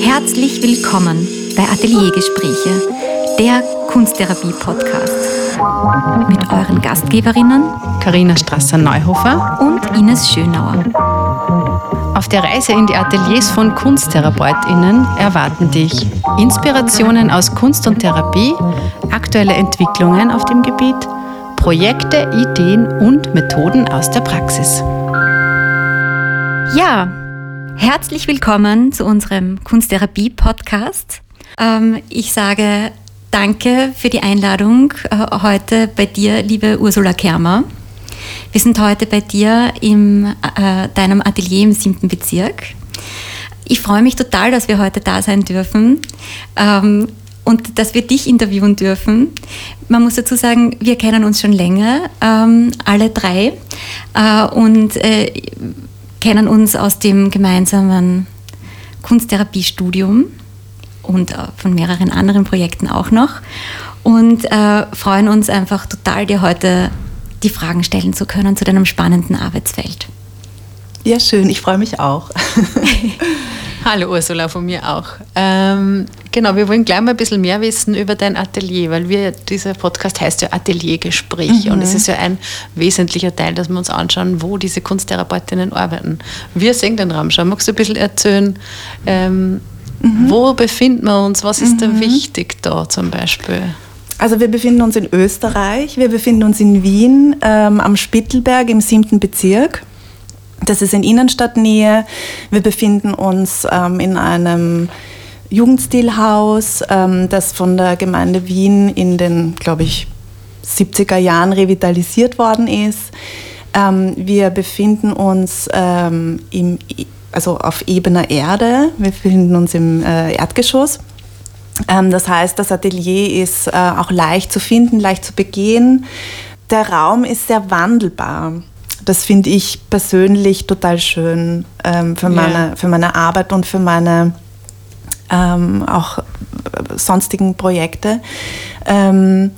Herzlich willkommen bei Ateliergespräche, der Kunsttherapie-Podcast. Mit euren Gastgeberinnen Karina Strasser-Neuhofer und Ines Schönauer. Auf der Reise in die Ateliers von KunsttherapeutInnen erwarten dich Inspirationen aus Kunst und Therapie, aktuelle Entwicklungen auf dem Gebiet, Projekte, Ideen und Methoden aus der Praxis. Ja, herzlich willkommen zu unserem Kunsttherapie-Podcast. Ähm, ich sage danke für die Einladung äh, heute bei dir, liebe Ursula Kermer. Wir sind heute bei dir in äh, deinem Atelier im siebten Bezirk. Ich freue mich total, dass wir heute da sein dürfen ähm, und dass wir dich interviewen dürfen. Man muss dazu sagen, wir kennen uns schon länger, ähm, alle drei, äh, und kennen uns aus dem gemeinsamen Kunsttherapiestudium und äh, von mehreren anderen Projekten auch noch und äh, freuen uns einfach total, dir heute die Fragen stellen zu können zu deinem spannenden Arbeitsfeld. Ja, schön, ich freue mich auch. Hallo Ursula, von mir auch. Ähm, genau, wir wollen gleich mal ein bisschen mehr wissen über dein Atelier, weil wir, dieser Podcast heißt ja Ateliergespräch mhm. und es ist ja ein wesentlicher Teil, dass wir uns anschauen, wo diese Kunsttherapeutinnen arbeiten. Wir sehen den Raum schon. Magst du ein bisschen erzählen, ähm, mhm. wo befinden wir uns, was ist mhm. da wichtig da zum Beispiel? Also wir befinden uns in Österreich, wir befinden uns in Wien ähm, am Spittelberg im siebten Bezirk. Das ist in Innenstadtnähe. Wir befinden uns ähm, in einem Jugendstilhaus, ähm, das von der Gemeinde Wien in den, glaube ich, 70er Jahren revitalisiert worden ist. Ähm, wir befinden uns ähm, im, also auf ebener Erde. Wir befinden uns im äh, Erdgeschoss. Ähm, das heißt, das Atelier ist äh, auch leicht zu finden, leicht zu begehen. Der Raum ist sehr wandelbar. Das finde ich persönlich total schön ähm, für, meine, yeah. für meine Arbeit und für meine ähm, auch sonstigen Projekte. Ähm,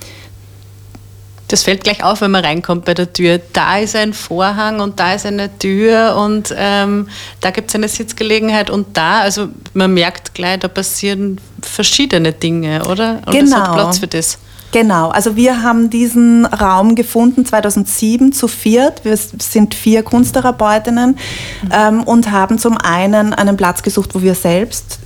das fällt gleich auf, wenn man reinkommt bei der Tür. Da ist ein Vorhang und da ist eine Tür und ähm, da gibt es eine Sitzgelegenheit und da, also man merkt gleich, da passieren verschiedene Dinge, oder? Und genau. es hat Platz für das. Genau, also wir haben diesen Raum gefunden 2007 zu viert. Wir sind vier Kunsttherapeutinnen mhm. ähm, und haben zum einen einen Platz gesucht, wo wir selbst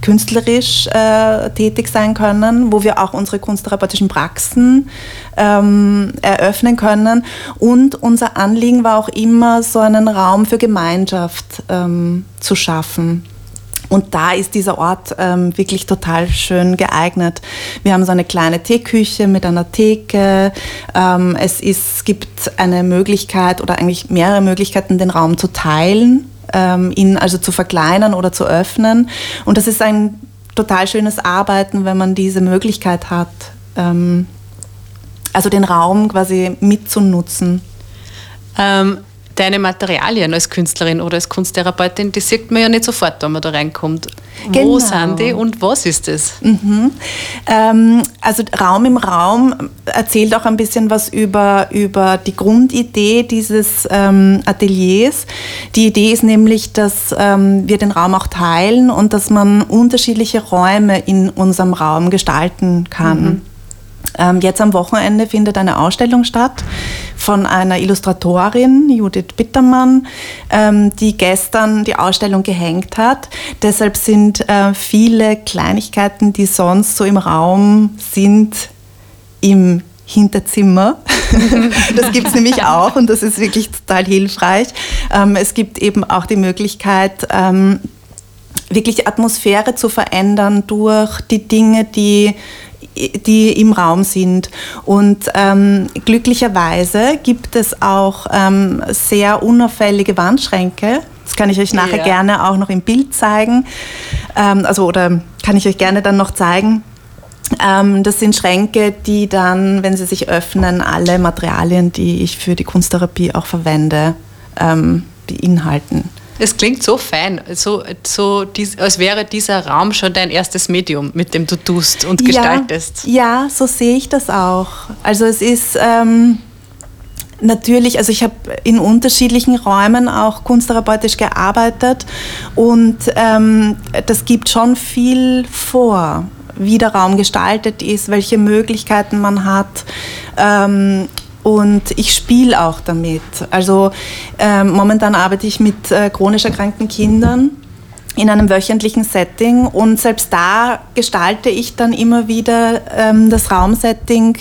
künstlerisch äh, tätig sein können, wo wir auch unsere kunsttherapeutischen Praxen ähm, eröffnen können. Und unser Anliegen war auch immer, so einen Raum für Gemeinschaft ähm, zu schaffen. Und da ist dieser Ort ähm, wirklich total schön geeignet. Wir haben so eine kleine Teeküche mit einer Theke. Ähm, es ist, gibt eine Möglichkeit oder eigentlich mehrere Möglichkeiten, den Raum zu teilen ähm, ihn also zu verkleinern oder zu öffnen. Und das ist ein total schönes Arbeiten, wenn man diese Möglichkeit hat, ähm, also den Raum quasi mitzunutzen. Ähm, deine Materialien als Künstlerin oder als Kunsttherapeutin, die sieht man ja nicht sofort, wenn man da reinkommt. Genau. Wo sind die und was ist das? Mhm. Ähm, also Raum im Raum erzählt auch ein bisschen was über, über die Grundidee dieses ähm, Ateliers. Die Idee ist nämlich, dass ähm, wir den Raum auch teilen und dass man unterschiedliche Räume in unserem Raum gestalten kann. Mhm. Ähm, jetzt am Wochenende findet eine Ausstellung statt von einer Illustratorin, Judith Bittermann, ähm, die gestern die Ausstellung gehängt hat. Deshalb sind äh, viele Kleinigkeiten, die sonst so im Raum sind, im Hinterzimmer. das gibt es nämlich auch und das ist wirklich total hilfreich. Ähm, es gibt eben auch die Möglichkeit, wirklich die Atmosphäre zu verändern durch die Dinge, die die im Raum sind. Und ähm, glücklicherweise gibt es auch ähm, sehr unauffällige Wandschränke. Das kann ich euch nachher ja. gerne auch noch im Bild zeigen. Ähm, also, oder kann ich euch gerne dann noch zeigen. Ähm, das sind Schränke, die dann, wenn sie sich öffnen, alle Materialien, die ich für die Kunsttherapie auch verwende, ähm, beinhalten. Es klingt so fein, so, so als wäre dieser Raum schon dein erstes Medium, mit dem du tust und gestaltest. Ja, ja so sehe ich das auch. Also es ist, ähm, Natürlich, also ich habe in unterschiedlichen Räumen auch kunsttherapeutisch gearbeitet und ähm, das gibt schon viel vor, wie der Raum gestaltet ist, welche Möglichkeiten man hat. Ähm, und ich spiele auch damit. Also ähm, momentan arbeite ich mit äh, chronisch erkrankten Kindern in einem wöchentlichen Setting und selbst da gestalte ich dann immer wieder ähm, das Raumsetting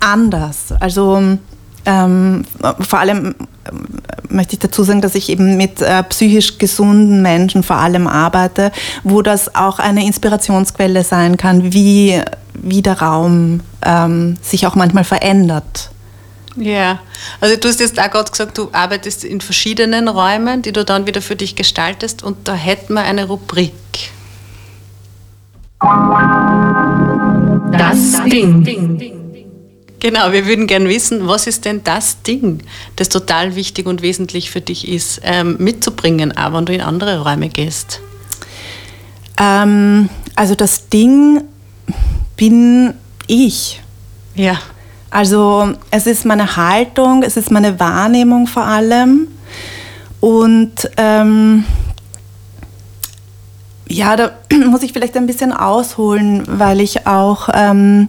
anders. Also ähm, vor allem ähm, möchte ich dazu sagen, dass ich eben mit äh, psychisch gesunden Menschen vor allem arbeite, wo das auch eine Inspirationsquelle sein kann, wie, wie der Raum ähm, sich auch manchmal verändert. Ja, also du hast jetzt auch gerade gesagt, du arbeitest in verschiedenen Räumen, die du dann wieder für dich gestaltest und da hätten wir eine Rubrik. Das Ding. Genau, wir würden gerne wissen, was ist denn das Ding, das total wichtig und wesentlich für dich ist, ähm, mitzubringen, auch wenn du in andere Räume gehst? Ähm, also das Ding bin ich. Ja. Also es ist meine Haltung, es ist meine Wahrnehmung vor allem. Und ähm, ja, da muss ich vielleicht ein bisschen ausholen, weil ich auch ähm,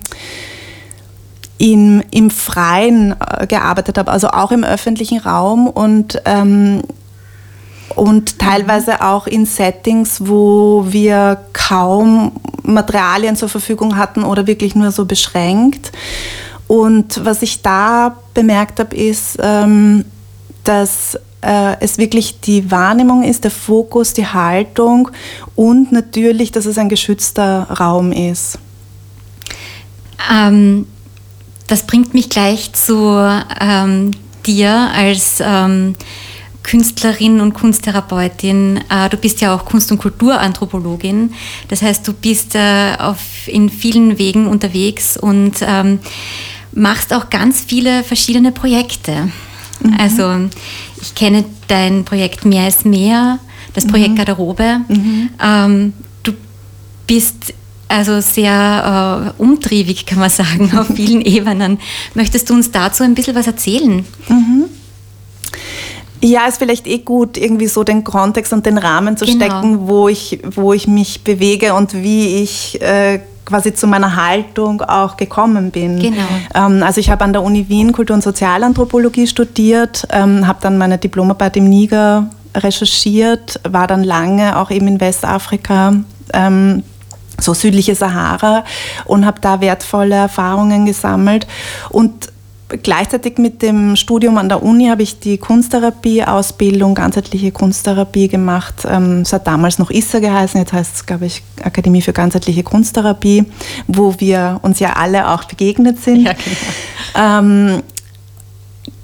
im, im Freien äh, gearbeitet habe, also auch im öffentlichen Raum und, ähm, und teilweise auch in Settings, wo wir kaum Materialien zur Verfügung hatten oder wirklich nur so beschränkt. Und was ich da bemerkt habe, ist, ähm, dass äh, es wirklich die Wahrnehmung ist, der Fokus, die Haltung und natürlich, dass es ein geschützter Raum ist. Ähm, das bringt mich gleich zu ähm, dir als ähm, Künstlerin und Kunsttherapeutin. Äh, du bist ja auch Kunst- und Kulturanthropologin. Das heißt, du bist äh, auf, in vielen Wegen unterwegs und ähm, machst auch ganz viele verschiedene Projekte. Mhm. Also ich kenne dein Projekt Mehr ist mehr, das Projekt mhm. Garderobe. Mhm. Ähm, du bist also sehr äh, umtriebig, kann man sagen, auf vielen Ebenen. Möchtest du uns dazu ein bisschen was erzählen? Mhm. Ja, ist vielleicht eh gut, irgendwie so den Kontext und den Rahmen zu genau. stecken, wo ich, wo ich mich bewege und wie ich äh, quasi zu meiner Haltung auch gekommen bin. Genau. Ähm, also ich habe an der Uni Wien Kultur- und Sozialanthropologie studiert, ähm, habe dann meine Diplomarbeit im Niger recherchiert, war dann lange auch eben in Westafrika. Ähm, so südliche Sahara und habe da wertvolle Erfahrungen gesammelt. Und gleichzeitig mit dem Studium an der Uni habe ich die Kunsttherapie-Ausbildung, ganzheitliche Kunsttherapie gemacht. Ähm, es hat damals noch ISSA geheißen, jetzt heißt es, glaube ich, Akademie für ganzheitliche Kunsttherapie, wo wir uns ja alle auch begegnet sind. Ja, genau. Ähm,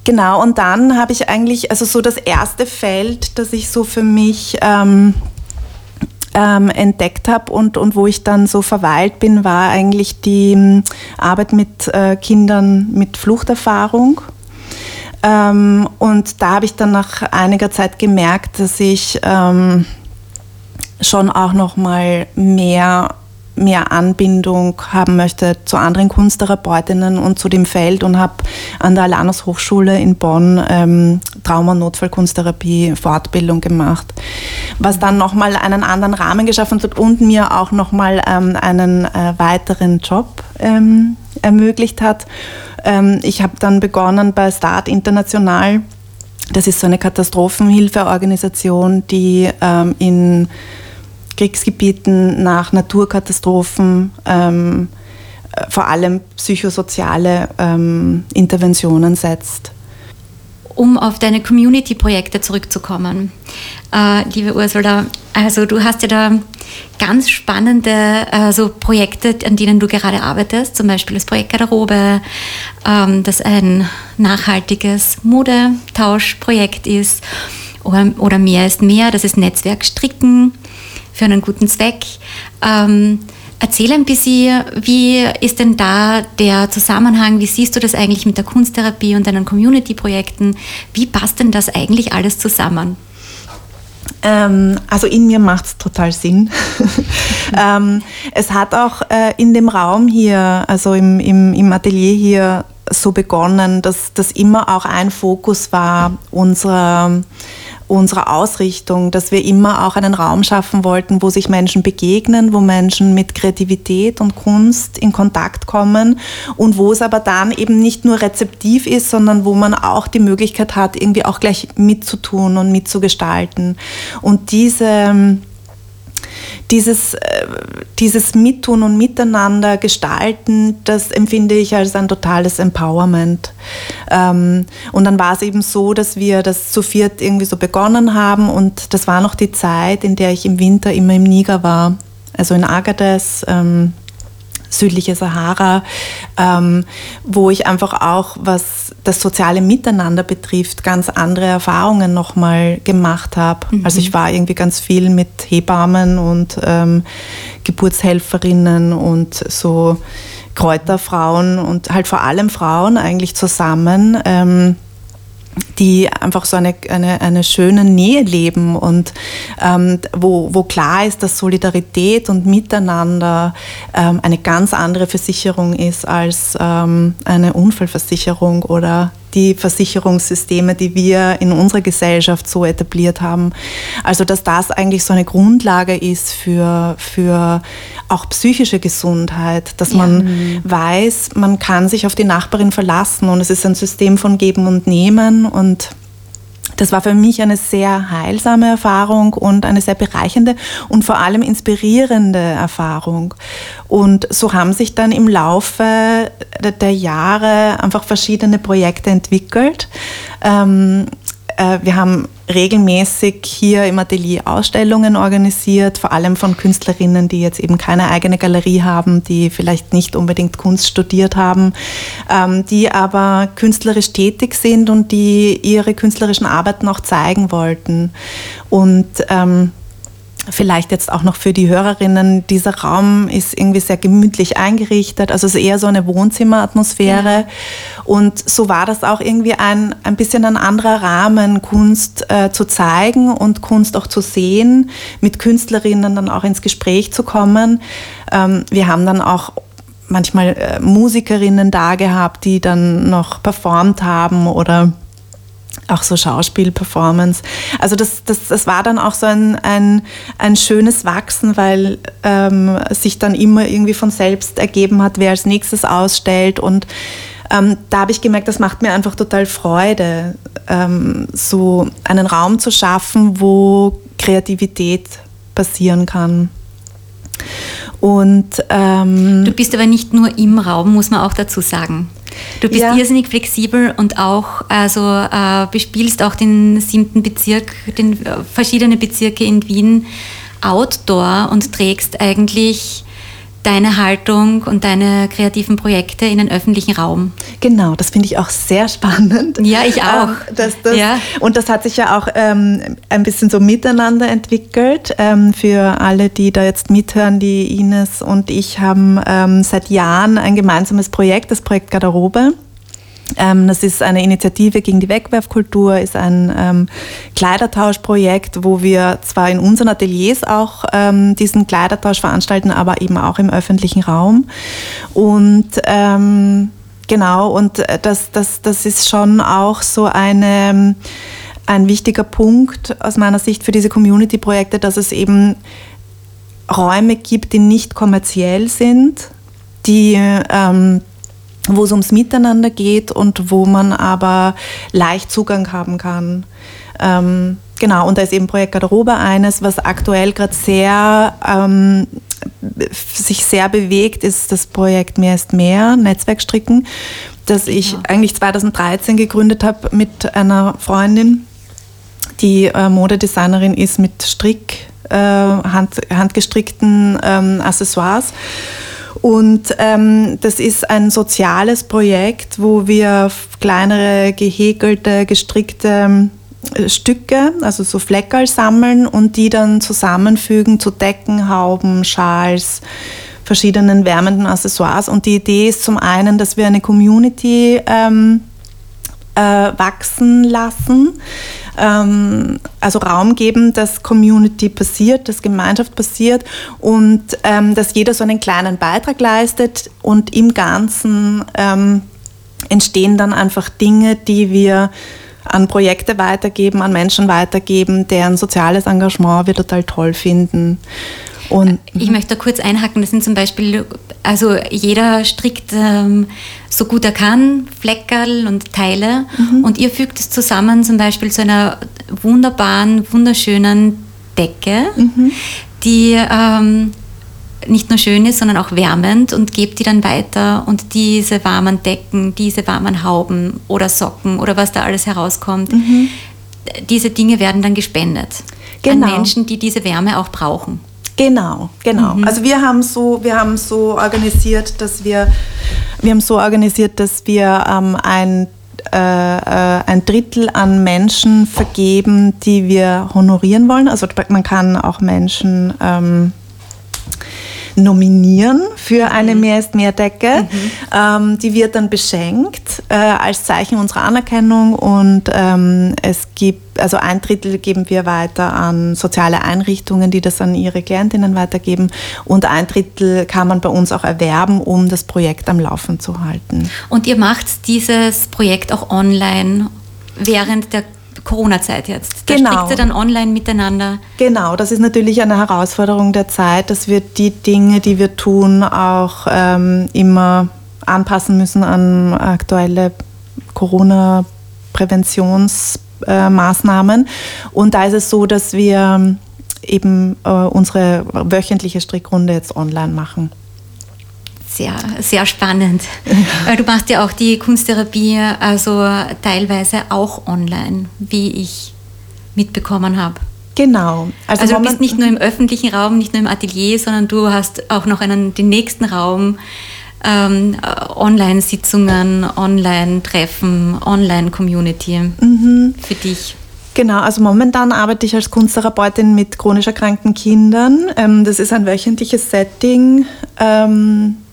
genau, und dann habe ich eigentlich, also so das erste Feld, das ich so für mich ähm, ähm, entdeckt habe und, und wo ich dann so verweilt bin, war eigentlich die ähm, Arbeit mit äh, Kindern mit Fluchterfahrung. Ähm, und da habe ich dann nach einiger Zeit gemerkt, dass ich ähm, schon auch noch mal mehr mehr Anbindung haben möchte zu anderen Kunsttherapeutinnen und zu dem Feld und habe an der Alanus Hochschule in Bonn ähm, Trauma- und Notfallkunsttherapie Fortbildung gemacht, was dann nochmal einen anderen Rahmen geschaffen hat und mir auch nochmal ähm, einen äh, weiteren Job ähm, ermöglicht hat. Ähm, ich habe dann begonnen bei Start International. Das ist so eine Katastrophenhilfeorganisation, die ähm, in Kriegsgebieten, nach Naturkatastrophen, ähm, äh, vor allem psychosoziale ähm, Interventionen setzt. Um auf deine Community-Projekte zurückzukommen, äh, liebe Ursula, also du hast ja da ganz spannende äh, so Projekte, an denen du gerade arbeitest, zum Beispiel das Projekt Garderobe, ähm, das ein nachhaltiges Modetauschprojekt ist, oder, mehr ist mehr, das ist Netzwerk Stricken für einen guten Zweck. Ähm, erzähl ein bisschen, wie ist denn da der Zusammenhang? Wie siehst du das eigentlich mit der Kunsttherapie und deinen Community-Projekten? Wie passt denn das eigentlich alles zusammen? Ähm, also in mir macht es total Sinn. ähm, es hat auch äh, in dem Raum hier, also im, im, im Atelier hier, so begonnen, dass das immer auch ein Fokus war unserer unserer Ausrichtung, dass wir immer auch einen Raum schaffen wollten, wo sich Menschen begegnen, wo Menschen mit Kreativität und Kunst in Kontakt kommen und wo es aber dann eben nicht nur rezeptiv ist, sondern wo man auch die Möglichkeit hat, irgendwie auch gleich mitzutun und mitzugestalten. Und diese dieses, äh, dieses Mittun und Miteinander gestalten, das empfinde ich als ein totales Empowerment. Ähm, und dann war es eben so, dass wir das zu viert irgendwie so begonnen haben und das war noch die Zeit, in der ich im Winter immer im Niger war, also in Agadez. Ähm, südliche Sahara, ähm, wo ich einfach auch, was das soziale Miteinander betrifft, ganz andere Erfahrungen nochmal gemacht habe. Mhm. Also ich war irgendwie ganz viel mit Hebammen und ähm, Geburtshelferinnen und so Kräuterfrauen und halt vor allem Frauen eigentlich zusammen. Ähm, die einfach so eine, eine, eine schöne Nähe leben und ähm, wo, wo klar ist, dass Solidarität und Miteinander ähm, eine ganz andere Versicherung ist als ähm, eine Unfallversicherung oder die Versicherungssysteme, die wir in unserer Gesellschaft so etabliert haben. Also dass das eigentlich so eine Grundlage ist für, für auch psychische Gesundheit, dass man ja. weiß, man kann sich auf die Nachbarin verlassen und es ist ein System von Geben und Nehmen und das war für mich eine sehr heilsame Erfahrung und eine sehr bereichernde und vor allem inspirierende Erfahrung. Und so haben sich dann im Laufe der Jahre einfach verschiedene Projekte entwickelt. Ähm, äh, wir haben regelmäßig hier im Atelier Ausstellungen organisiert, vor allem von Künstlerinnen, die jetzt eben keine eigene Galerie haben, die vielleicht nicht unbedingt Kunst studiert haben, ähm, die aber künstlerisch tätig sind und die ihre künstlerischen Arbeiten auch zeigen wollten. Und ähm, Vielleicht jetzt auch noch für die Hörerinnen, dieser Raum ist irgendwie sehr gemütlich eingerichtet, also es ist eher so eine Wohnzimmeratmosphäre. Ja. Und so war das auch irgendwie ein, ein bisschen ein anderer Rahmen, Kunst äh, zu zeigen und Kunst auch zu sehen, mit Künstlerinnen dann auch ins Gespräch zu kommen. Ähm, wir haben dann auch manchmal äh, Musikerinnen da gehabt, die dann noch performt haben oder auch so Schauspielperformance. Also das, das, das war dann auch so ein, ein, ein schönes Wachsen, weil ähm, sich dann immer irgendwie von selbst ergeben hat, wer als nächstes ausstellt. Und ähm, da habe ich gemerkt, das macht mir einfach total Freude, ähm, so einen Raum zu schaffen, wo Kreativität passieren kann. Und ähm, du bist aber nicht nur im Raum, muss man auch dazu sagen. Du bist ja. irrsinnig flexibel und auch, also äh, bespielst auch den siebten Bezirk, den äh, verschiedene Bezirke in Wien outdoor und trägst eigentlich deine Haltung und deine kreativen Projekte in den öffentlichen Raum. Genau, das finde ich auch sehr spannend. Ja, ich auch. Ähm, das, das, ja. Und das hat sich ja auch ähm, ein bisschen so miteinander entwickelt. Ähm, für alle, die da jetzt mithören, die Ines und ich haben ähm, seit Jahren ein gemeinsames Projekt, das Projekt Garderobe. Ähm, das ist eine Initiative gegen die Wegwerfkultur, ist ein ähm, Kleidertauschprojekt, wo wir zwar in unseren Ateliers auch ähm, diesen Kleidertausch veranstalten, aber eben auch im öffentlichen Raum. Und ähm, genau, und das, das, das ist schon auch so eine, ein wichtiger Punkt aus meiner Sicht für diese Community-Projekte, dass es eben Räume gibt, die nicht kommerziell sind, die ähm, wo es ums Miteinander geht und wo man aber leicht Zugang haben kann. Ähm, genau, und da ist eben Projekt Garderobe eines, was aktuell gerade sehr ähm, sich sehr bewegt, ist das Projekt Mehr ist mehr, Netzwerkstricken, das ich ja. eigentlich 2013 gegründet habe mit einer Freundin, die äh, Modedesignerin ist mit Strick, äh, hand, handgestrickten ähm, Accessoires. Und ähm, das ist ein soziales Projekt, wo wir kleinere gehäkelte, gestrickte äh, Stücke, also so Fleckerl sammeln und die dann zusammenfügen zu Decken, Hauben, Schals, verschiedenen wärmenden Accessoires. Und die Idee ist zum einen, dass wir eine Community ähm, äh, wachsen lassen, ähm, also Raum geben, dass Community passiert, dass Gemeinschaft passiert und ähm, dass jeder so einen kleinen Beitrag leistet und im Ganzen ähm, entstehen dann einfach Dinge, die wir an Projekte weitergeben, an Menschen weitergeben, deren soziales Engagement wir total toll finden. Und ich möchte da kurz einhaken, das sind zum Beispiel, also jeder strickt ähm, so gut er kann, Fleckerl und Teile mhm. und ihr fügt es zusammen zum Beispiel zu einer wunderbaren, wunderschönen Decke, mhm. die ähm, nicht nur schön ist, sondern auch wärmend und gebt die dann weiter und diese warmen Decken, diese warmen Hauben oder Socken oder was da alles herauskommt, mhm. diese Dinge werden dann gespendet genau. an Menschen, die diese Wärme auch brauchen. Genau, genau. Mhm. Also wir haben so, wir haben so organisiert, dass wir, wir haben so organisiert, dass wir ähm, ein äh, äh, ein Drittel an Menschen vergeben, die wir honorieren wollen. Also man kann auch Menschen ähm, nominieren für eine mhm. Mehr ist mehr Decke. Mhm. Ähm, die wird dann beschenkt äh, als Zeichen unserer Anerkennung und ähm, es gibt, also ein Drittel geben wir weiter an soziale Einrichtungen, die das an ihre Klientinnen weitergeben und ein Drittel kann man bei uns auch erwerben, um das Projekt am Laufen zu halten. Und ihr macht dieses Projekt auch online während der Corona-Zeit jetzt. Da genau. spricht ihr dann online miteinander. Genau, das ist natürlich eine Herausforderung der Zeit, dass wir die Dinge, die wir tun, auch ähm, immer anpassen müssen an aktuelle Corona-Präventionsmaßnahmen. Äh, Und da ist es so, dass wir eben äh, unsere wöchentliche Strickrunde jetzt online machen sehr, sehr spannend. Ja. Du machst ja auch die Kunsttherapie, also teilweise auch online, wie ich mitbekommen habe. Genau. Also, also du bist nicht nur im öffentlichen Raum, nicht nur im Atelier, sondern du hast auch noch einen, den nächsten Raum, ähm, Online-Sitzungen, Online-Treffen, Online-Community mhm. für dich. Genau, also momentan arbeite ich als Kunsttherapeutin mit chronisch erkrankten Kindern. Ähm, das ist ein wöchentliches Setting.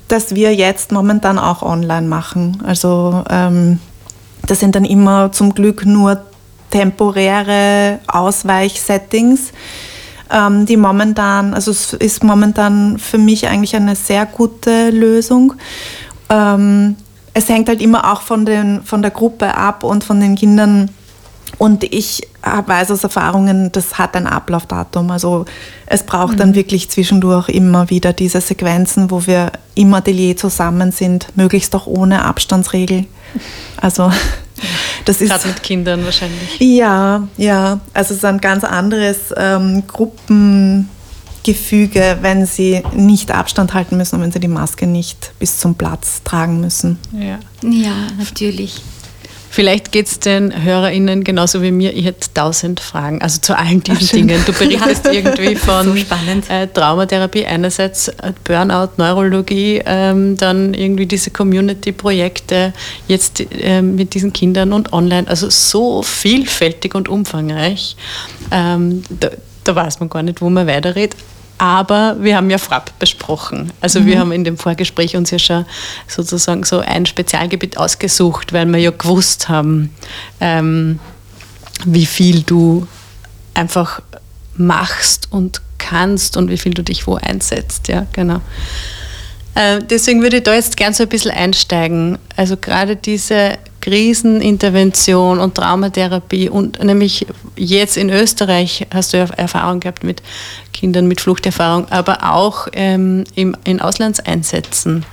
Das wir jetzt momentan auch online machen. Also ähm, das sind dann immer zum Glück nur temporäre Ausweichsettings, ähm, die momentan, also es ist momentan für mich eigentlich eine sehr gute Lösung. Ähm, es hängt halt immer auch von, den, von der Gruppe ab und von den Kindern, und ich weiß aus Erfahrungen, das hat ein Ablaufdatum. Also es braucht mhm. dann wirklich zwischendurch immer wieder diese Sequenzen, wo wir im Atelier zusammen sind, möglichst auch ohne Abstandsregel. Also das ist gerade mit Kindern wahrscheinlich. Ja, ja. Also es ist ein ganz anderes ähm, Gruppengefüge, wenn sie nicht Abstand halten müssen und wenn sie die Maske nicht bis zum Platz tragen müssen. Ja, ja natürlich. Vielleicht geht es den HörerInnen genauso wie mir. Ich hätte tausend Fragen, also zu allen diesen Dingen. Du berichtest irgendwie von so äh, Traumatherapie, einerseits äh, Burnout, Neurologie, ähm, dann irgendwie diese Community-Projekte, jetzt äh, mit diesen Kindern und online. Also so vielfältig und umfangreich. Ähm, da, da weiß man gar nicht, wo man weiterredet. Aber wir haben ja Frapp besprochen. Also mhm. wir haben in dem Vorgespräch uns ja schon sozusagen so ein Spezialgebiet ausgesucht, weil wir ja gewusst haben, ähm, wie viel du einfach machst und kannst und wie viel du dich wo einsetzt. Ja, genau. Äh, deswegen würde ich da jetzt gern so ein bisschen einsteigen. Also gerade diese Krisenintervention und Traumatherapie und nämlich jetzt in Österreich hast du ja Erfahrung gehabt mit Kindern mit Fluchterfahrung, aber auch ähm, im, in Auslandseinsätzen.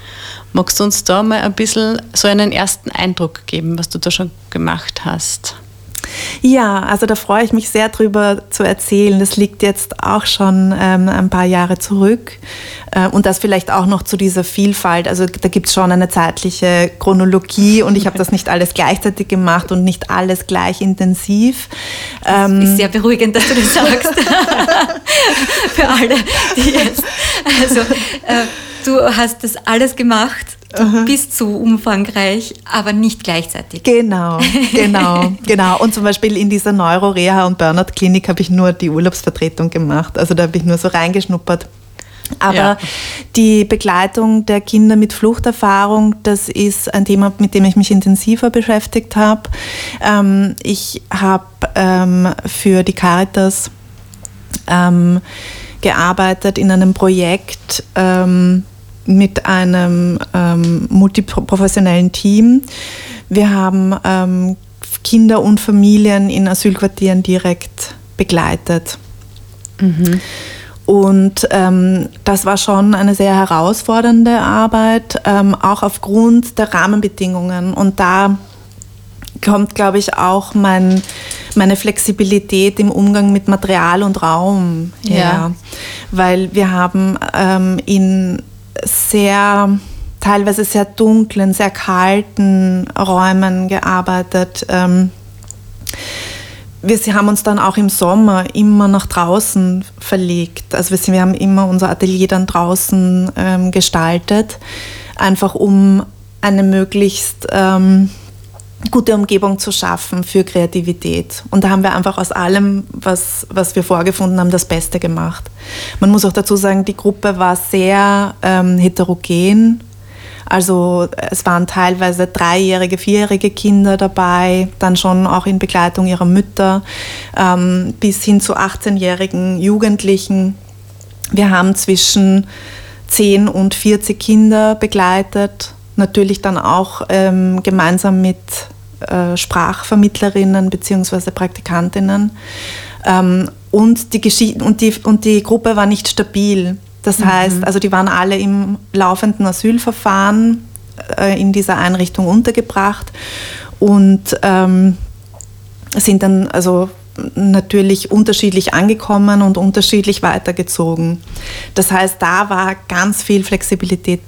Magst du uns da mal ein bisschen so einen ersten Eindruck geben, was du da schon gemacht hast? Ja, also da freue ich mich sehr drüber zu erzählen. Das liegt jetzt auch schon ähm, ein paar Jahre zurück. Äh, und das vielleicht auch noch zu dieser Vielfalt. Also da gibt es schon eine zeitliche Chronologie und ich habe das nicht alles gleichzeitig gemacht und nicht alles gleich intensiv. Ähm, ist sehr beruhigend, dass du das sagst. Für alle, die jetzt. Also, äh, du hast das alles gemacht Du bist so umfangreich, aber nicht gleichzeitig. Genau, genau, genau. Und zum Beispiel in dieser Neuroreha- und Burnout-Klinik habe ich nur die Urlaubsvertretung gemacht. Also da habe ich nur so reingeschnuppert. Aber ja. die Begleitung der Kinder mit Fluchterfahrung, das ist ein Thema, mit dem ich mich intensiver beschäftigt habe. Ähm, ich habe ähm, für die Caritas ähm, gearbeitet in einem Projekt, mit einem ähm, multiprofessionellen Team. Wir haben ähm, Kinder und Familien in Asylquartieren direkt begleitet. Mhm. Und ähm, das war schon eine sehr herausfordernde Arbeit, ähm, auch aufgrund der Rahmenbedingungen. Und da kommt, glaube ich, auch mein, meine Flexibilität im Umgang mit Material und Raum her. Ja. Weil wir haben ähm, in sehr, teilweise sehr dunklen, sehr kalten Räumen gearbeitet. Ähm, wir haben uns dann auch im Sommer immer nach draußen verlegt. Also wir, haben immer unser Atelier dann draußen ähm, gestaltet, einfach um eine möglichst ähm, gute Umgebung zu schaffen für Kreativität. Und da haben wir einfach aus allem, was, was wir vorgefunden haben, das Beste gemacht. Man muss auch dazu sagen, die Gruppe war sehr ähm, heterogen also es waren teilweise dreijährige, vierjährige Kinder dabei, dann schon auch in Begleitung ihrer Mütter, ähm, bis hin zu 18-jährigen Jugendlichen. Wir haben zwischen 10 und 40 Kinder begleitet, natürlich dann auch ähm, gemeinsam mit äh, Sprachvermittlerinnen bzw. Praktikantinnen. Ähm, und, die und, die, und die Gruppe war nicht stabil. Das mhm. heißt, also die waren alle im laufenden Asylverfahren äh, in dieser Einrichtung untergebracht und ähm, sind dann also natürlich unterschiedlich angekommen und unterschiedlich weitergezogen. Das heißt, da war ganz viel Flexibilität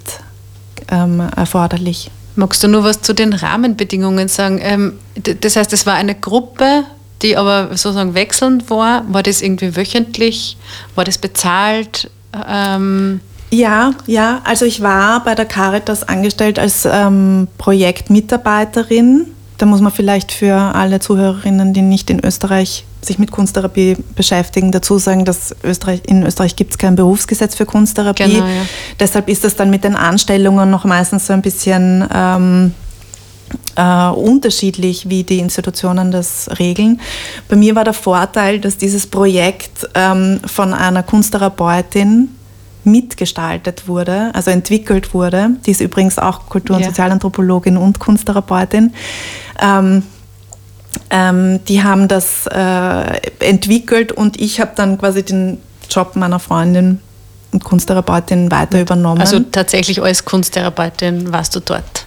ähm, erforderlich. Magst du nur was zu den Rahmenbedingungen sagen? Ähm, das heißt, es war eine Gruppe, die aber sozusagen wechselnd war. War das irgendwie wöchentlich? War das bezahlt? Ähm ja, ja, also ich war bei der Caritas angestellt als ähm, Projektmitarbeiterin. Da muss man vielleicht für alle Zuhörerinnen, die nicht in Österreich sich mit Kunsttherapie beschäftigen, dazu sagen, dass Österreich, in Österreich gibt es kein Berufsgesetz für Kunsttherapie. Genau, ja. Deshalb ist das dann mit den Anstellungen noch meistens so ein bisschen ähm, äh, unterschiedlich, wie die Institutionen das regeln. Bei mir war der Vorteil, dass dieses Projekt ähm, von einer Kunsttherapeutin mitgestaltet wurde, also entwickelt wurde. Die ist übrigens auch Kultur- und ja. Sozialanthropologin und Kunsttherapeutin. Ähm, ähm, die haben das äh, entwickelt und ich habe dann quasi den Job meiner Freundin und Kunsttherapeutin weiter übernommen. Also tatsächlich als Kunsttherapeutin warst du dort?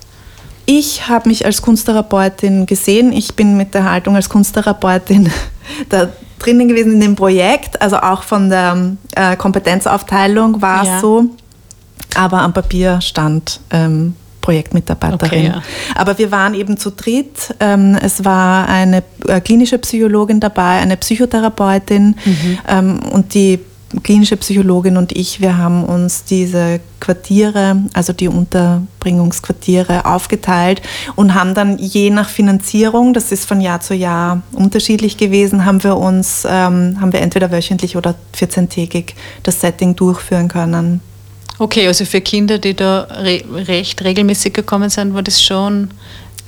Ich habe mich als Kunsttherapeutin gesehen. Ich bin mit der Haltung als Kunsttherapeutin da drinnen gewesen in dem Projekt. Also auch von der äh, Kompetenzaufteilung war es ja. so. Aber am Papier stand ähm, Projektmitarbeiterin. Okay, ja. Aber wir waren eben zu dritt. Ähm, es war eine äh, klinische Psychologin dabei, eine Psychotherapeutin mhm. ähm, und die klinische Psychologin und ich, wir haben uns diese Quartiere, also die Unterbringungsquartiere aufgeteilt und haben dann je nach Finanzierung, das ist von Jahr zu Jahr unterschiedlich gewesen, haben wir uns, ähm, haben wir entweder wöchentlich oder 14-tägig das Setting durchführen können. Okay, also für Kinder, die da re recht regelmäßig gekommen sind, war das schon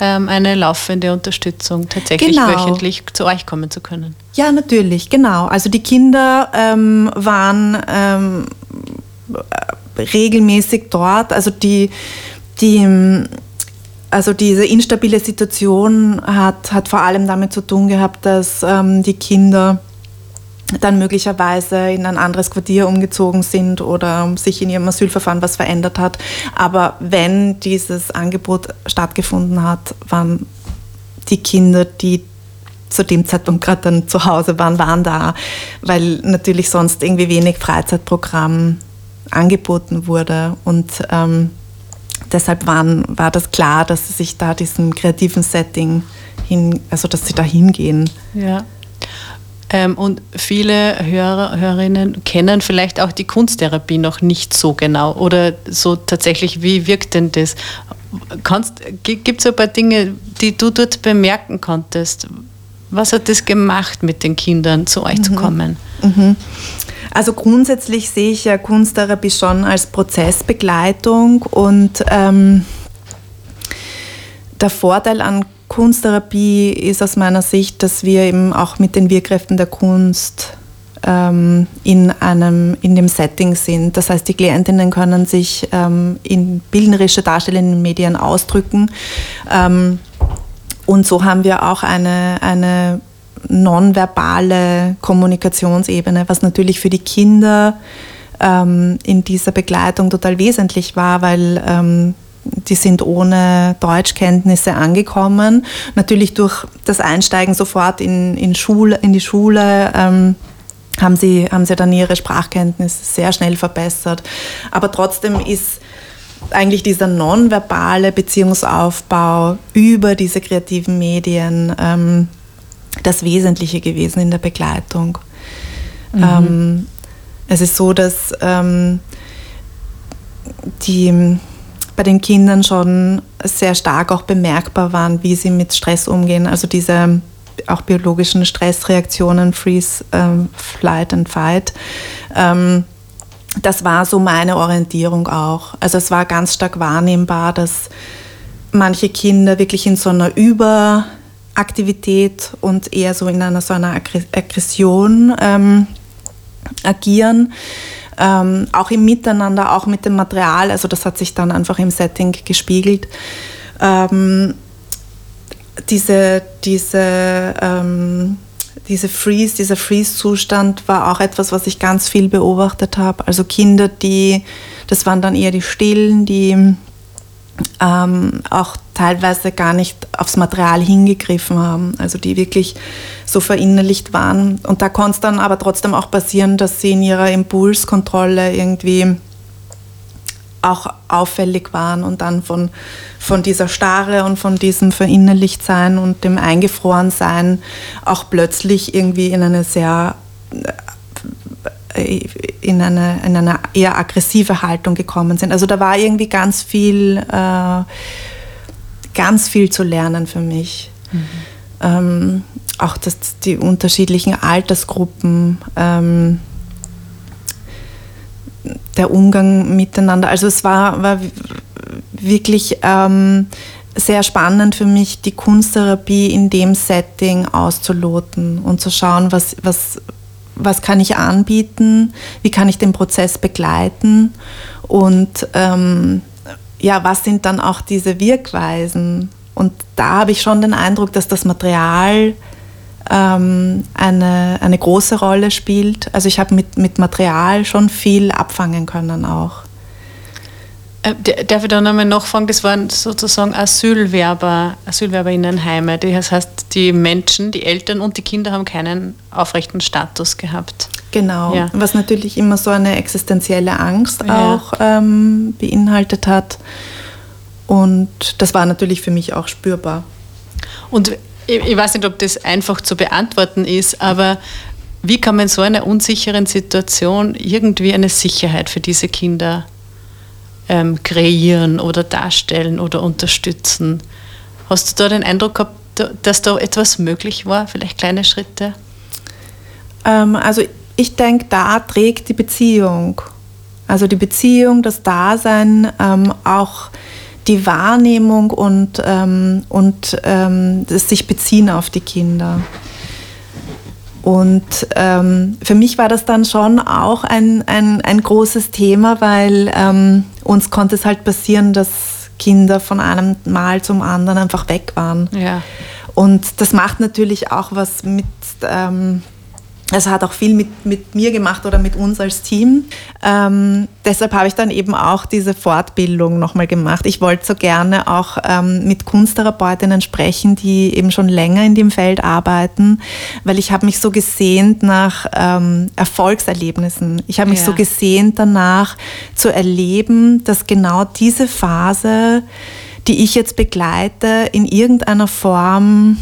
ähm, eine laufende Unterstützung, tatsächlich genau. wöchentlich zu euch kommen zu können. Ja, natürlich, genau. Also die Kinder ähm, waren ähm, regelmäßig dort. Also die, die also diese instabile Situation hat, hat vor allem damit zu tun gehabt, dass ähm, die Kinder dann möglicherweise in ein anderes Quartier umgezogen sind oder sich in ihrem Asylverfahren was verändert hat. Aber wenn dieses Angebot stattgefunden hat, waren die Kinder, die zu dem Zeitpunkt gerade dann zu Hause waren, waren da, weil natürlich sonst irgendwie wenig Freizeitprogramm angeboten wurde. Und ähm, deshalb waren, war das klar, dass sie sich da diesem kreativen Setting hin, also dass sie da hingehen. Ja. Ähm, und viele Hörer, Hörerinnen kennen vielleicht auch die Kunsttherapie noch nicht so genau oder so tatsächlich, wie wirkt denn das? Gibt es ein paar Dinge, die du dort bemerken konntest? Was hat das gemacht mit den Kindern, zu euch mhm. zu kommen? Mhm. Also grundsätzlich sehe ich ja Kunsttherapie schon als Prozessbegleitung und ähm, der Vorteil an Kunsttherapie ist aus meiner Sicht, dass wir eben auch mit den Wirkkräften der Kunst ähm, in, einem, in dem Setting sind. Das heißt, die Klientinnen können sich ähm, in bildnerische darstellenden Medien ausdrücken. Ähm, und so haben wir auch eine, eine nonverbale Kommunikationsebene, was natürlich für die Kinder ähm, in dieser Begleitung total wesentlich war, weil ähm, die sind ohne Deutschkenntnisse angekommen. Natürlich durch das Einsteigen sofort in, in, Schule, in die Schule ähm, haben, sie, haben sie dann ihre Sprachkenntnisse sehr schnell verbessert. Aber trotzdem ist eigentlich dieser nonverbale Beziehungsaufbau über diese kreativen Medien ähm, das Wesentliche gewesen in der Begleitung. Mhm. Ähm, es ist so, dass ähm, die bei den Kindern schon sehr stark auch bemerkbar waren, wie sie mit Stress umgehen. Also diese auch biologischen Stressreaktionen, Freeze, ähm, Flight and Fight. Ähm, das war so meine Orientierung auch. Also es war ganz stark wahrnehmbar, dass manche Kinder wirklich in so einer Überaktivität und eher so in einer so einer Aggression ähm, agieren. Ähm, auch im Miteinander, auch mit dem Material. Also das hat sich dann einfach im Setting gespiegelt. Ähm, diese, diese, ähm, diese Freeze, dieser Freeze-Zustand war auch etwas, was ich ganz viel beobachtet habe. Also Kinder, die, das waren dann eher die Stillen, die ähm, auch teilweise gar nicht aufs Material hingegriffen haben, also die wirklich so verinnerlicht waren. Und da konnte es dann aber trotzdem auch passieren, dass sie in ihrer Impulskontrolle irgendwie auch auffällig waren und dann von, von dieser Starre und von diesem Verinnerlichtsein und dem Eingefrorensein auch plötzlich irgendwie in eine sehr äh, in eine, in eine eher aggressive Haltung gekommen sind. Also da war irgendwie ganz viel, äh, ganz viel zu lernen für mich. Mhm. Ähm, auch das, die unterschiedlichen Altersgruppen, ähm, der Umgang miteinander. Also es war, war wirklich ähm, sehr spannend für mich, die Kunsttherapie in dem Setting auszuloten und zu schauen, was, was, was kann ich anbieten, wie kann ich den Prozess begleiten und ähm, ja, was sind dann auch diese Wirkweisen. Und da habe ich schon den Eindruck, dass das Material ähm, eine, eine große Rolle spielt. Also ich habe mit, mit Material schon viel abfangen können auch. Äh, darf ich da nochmal nachfragen? Das waren sozusagen Asylwerber, Asylwerberinnenheime. Das heißt, die Menschen, die Eltern und die Kinder haben keinen aufrechten Status gehabt. Genau, ja. was natürlich immer so eine existenzielle Angst ja. auch ähm, beinhaltet hat. Und das war natürlich für mich auch spürbar. Und ich, ich weiß nicht, ob das einfach zu beantworten ist, aber wie kann man in so einer unsicheren Situation irgendwie eine Sicherheit für diese Kinder ähm, kreieren oder darstellen oder unterstützen? Hast du da den Eindruck gehabt, dass da etwas möglich war, vielleicht kleine Schritte? Ähm, also ich denke, da trägt die Beziehung. Also die Beziehung, das Dasein, ähm, auch die Wahrnehmung und, ähm, und ähm, das sich beziehen auf die Kinder. Und ähm, für mich war das dann schon auch ein, ein, ein großes Thema, weil ähm, uns konnte es halt passieren, dass Kinder von einem Mal zum anderen einfach weg waren. Ja. Und das macht natürlich auch was mit ähm, es hat auch viel mit, mit mir gemacht oder mit uns als Team. Ähm, deshalb habe ich dann eben auch diese Fortbildung nochmal gemacht. Ich wollte so gerne auch ähm, mit Kunsttherapeutinnen sprechen, die eben schon länger in dem Feld arbeiten, weil ich habe mich so gesehnt nach ähm, Erfolgserlebnissen. Ich habe mich ja. so gesehnt danach zu erleben, dass genau diese Phase, die ich jetzt begleite, in irgendeiner Form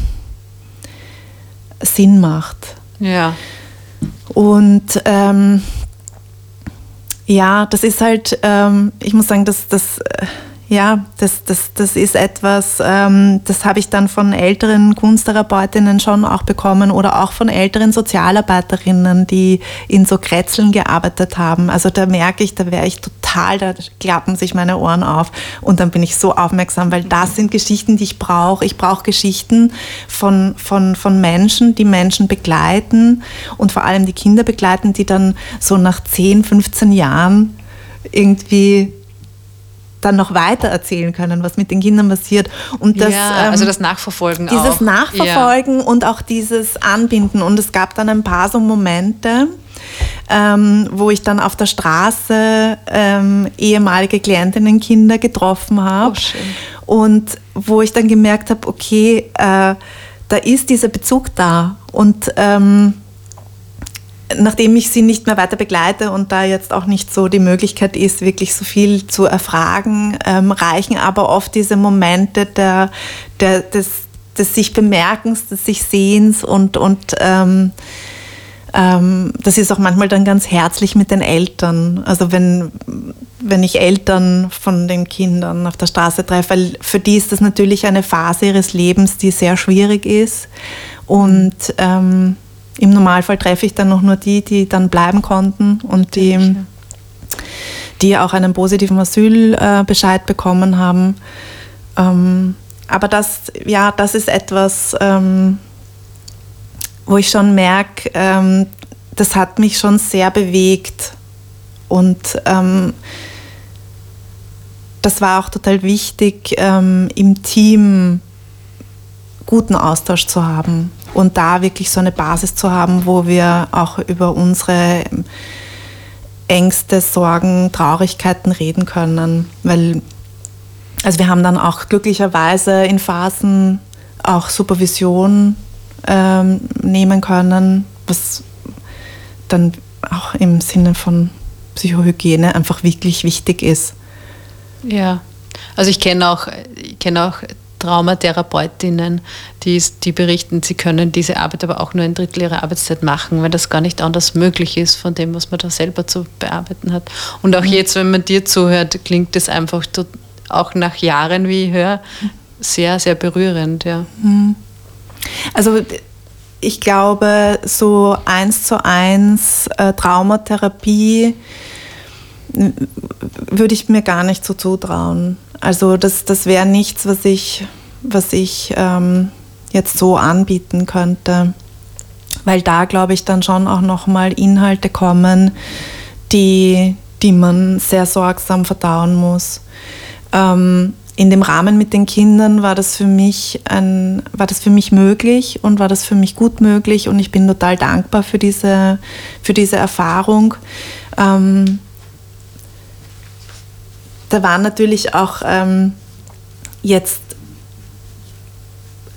Sinn macht. Ja. Und ähm, ja, das ist halt, ähm, ich muss sagen, das, das, äh, ja, das, das, das ist etwas, ähm, das habe ich dann von älteren Kunsttherapeutinnen schon auch bekommen oder auch von älteren Sozialarbeiterinnen, die in so Kretzeln gearbeitet haben. Also da merke ich, da wäre ich total da klappen sich meine Ohren auf und dann bin ich so aufmerksam, weil das sind Geschichten, die ich brauche. Ich brauche Geschichten von, von, von Menschen, die Menschen begleiten und vor allem die Kinder begleiten, die dann so nach 10, 15 Jahren irgendwie dann noch weiter erzählen können, was mit den Kindern passiert. Und das, ja, also ähm, das Nachverfolgen Dieses auch. Nachverfolgen ja. und auch dieses Anbinden. Und es gab dann ein paar so Momente, ähm, wo ich dann auf der Straße ähm, ehemalige Klientinnenkinder getroffen habe. Oh, und wo ich dann gemerkt habe, okay, äh, da ist dieser Bezug da. Und ähm, nachdem ich sie nicht mehr weiter begleite und da jetzt auch nicht so die Möglichkeit ist, wirklich so viel zu erfragen, ähm, reichen aber oft diese Momente der, der, des, des sich Bemerkens, des sich Sehens und, und ähm, ähm, das ist auch manchmal dann ganz herzlich mit den Eltern. Also wenn, wenn ich Eltern von den Kindern auf der Straße treffe, weil für die ist das natürlich eine Phase ihres Lebens, die sehr schwierig ist und ähm, im Normalfall treffe ich dann noch nur die, die dann bleiben konnten und die, die auch einen positiven Asylbescheid bekommen haben. Ähm, aber das, ja, das ist etwas, ähm, wo ich schon merke, ähm, das hat mich schon sehr bewegt. Und das war auch total wichtig, im Team guten Austausch zu haben und da wirklich so eine Basis zu haben, wo wir auch über unsere Ängste, Sorgen, Traurigkeiten reden können. Weil, also wir haben dann auch glücklicherweise in Phasen auch Supervision ähm, nehmen können, was dann auch im Sinne von Psychohygiene einfach wirklich wichtig ist. Ja, also ich kenne auch, ich kenne auch Traumatherapeutinnen, die, die berichten, sie können diese Arbeit aber auch nur ein Drittel ihrer Arbeitszeit machen, weil das gar nicht anders möglich ist von dem, was man da selber zu bearbeiten hat. Und auch mhm. jetzt, wenn man dir zuhört, klingt das einfach auch nach Jahren, wie ich höre, sehr, sehr berührend. Ja. Mhm. Also ich glaube, so eins zu eins äh, Traumatherapie würde ich mir gar nicht so zutrauen. Also das, das wäre nichts, was ich, was ich ähm, jetzt so anbieten könnte. Weil da, glaube ich, dann schon auch nochmal Inhalte kommen, die, die man sehr sorgsam verdauen muss. Ähm, in dem Rahmen mit den Kindern war das für mich ein, war das für mich möglich und war das für mich gut möglich und ich bin total dankbar für diese, für diese Erfahrung. Ähm, da waren natürlich auch ähm, jetzt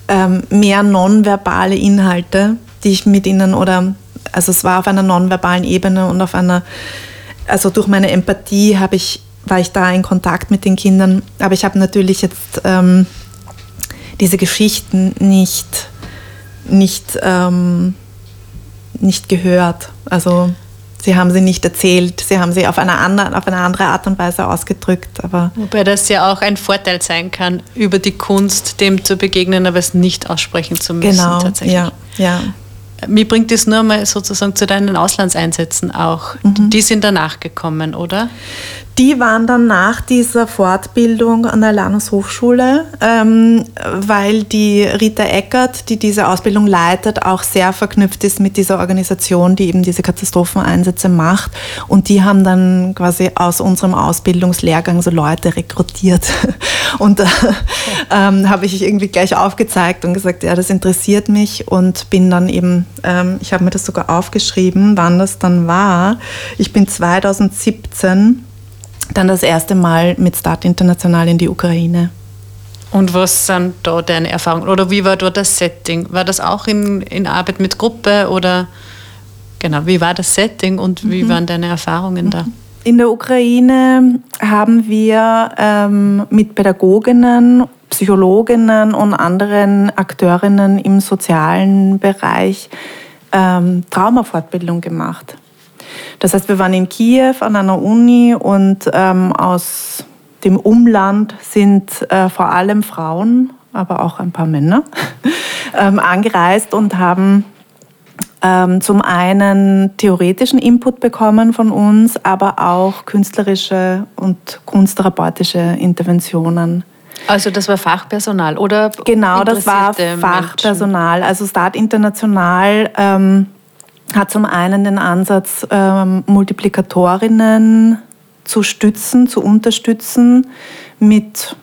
ähm, mehr nonverbale Inhalte, die ich mit ihnen oder also es war auf einer nonverbalen Ebene und auf einer, also durch meine Empathie habe ich, war ich da in Kontakt mit den Kindern, aber ich habe natürlich jetzt ähm, diese Geschichten nicht, nicht, ähm, nicht gehört. Also Sie haben sie nicht erzählt, sie haben sie auf eine, andere, auf eine andere Art und Weise ausgedrückt. Aber Wobei das ja auch ein Vorteil sein kann, über die Kunst dem zu begegnen, aber es nicht aussprechen zu müssen. Genau, tatsächlich. Ja, ja. Mir bringt es nur mal sozusagen zu deinen Auslandseinsätzen auch. Mhm. Die sind danach gekommen, oder? Die waren dann nach dieser Fortbildung an der Lanus ähm, weil die Rita Eckert, die diese Ausbildung leitet, auch sehr verknüpft ist mit dieser Organisation, die eben diese Katastropheneinsätze macht. Und die haben dann quasi aus unserem Ausbildungslehrgang so Leute rekrutiert. Und da ähm, habe ich irgendwie gleich aufgezeigt und gesagt, ja, das interessiert mich und bin dann eben, ähm, ich habe mir das sogar aufgeschrieben, wann das dann war. Ich bin 2017 dann das erste Mal mit Start International in die Ukraine. Und was sind da deine Erfahrungen? Oder wie war dort das Setting? War das auch in, in Arbeit mit Gruppe oder genau, wie war das Setting und wie mhm. waren deine Erfahrungen da? In der Ukraine haben wir ähm, mit Pädagoginnen, Psychologinnen und anderen Akteurinnen im sozialen Bereich ähm, Traumafortbildung gemacht. Das heißt, wir waren in Kiew an einer Uni und ähm, aus dem Umland sind äh, vor allem Frauen, aber auch ein paar Männer ähm, angereist und haben ähm, zum einen theoretischen Input bekommen von uns, aber auch künstlerische und kunsttherapeutische Interventionen. Also das war Fachpersonal oder? Genau, das war Fachpersonal. Menschen? Also Start International ähm, hat zum einen den Ansatz, ähm, Multiplikatorinnen zu stützen, zu unterstützen mit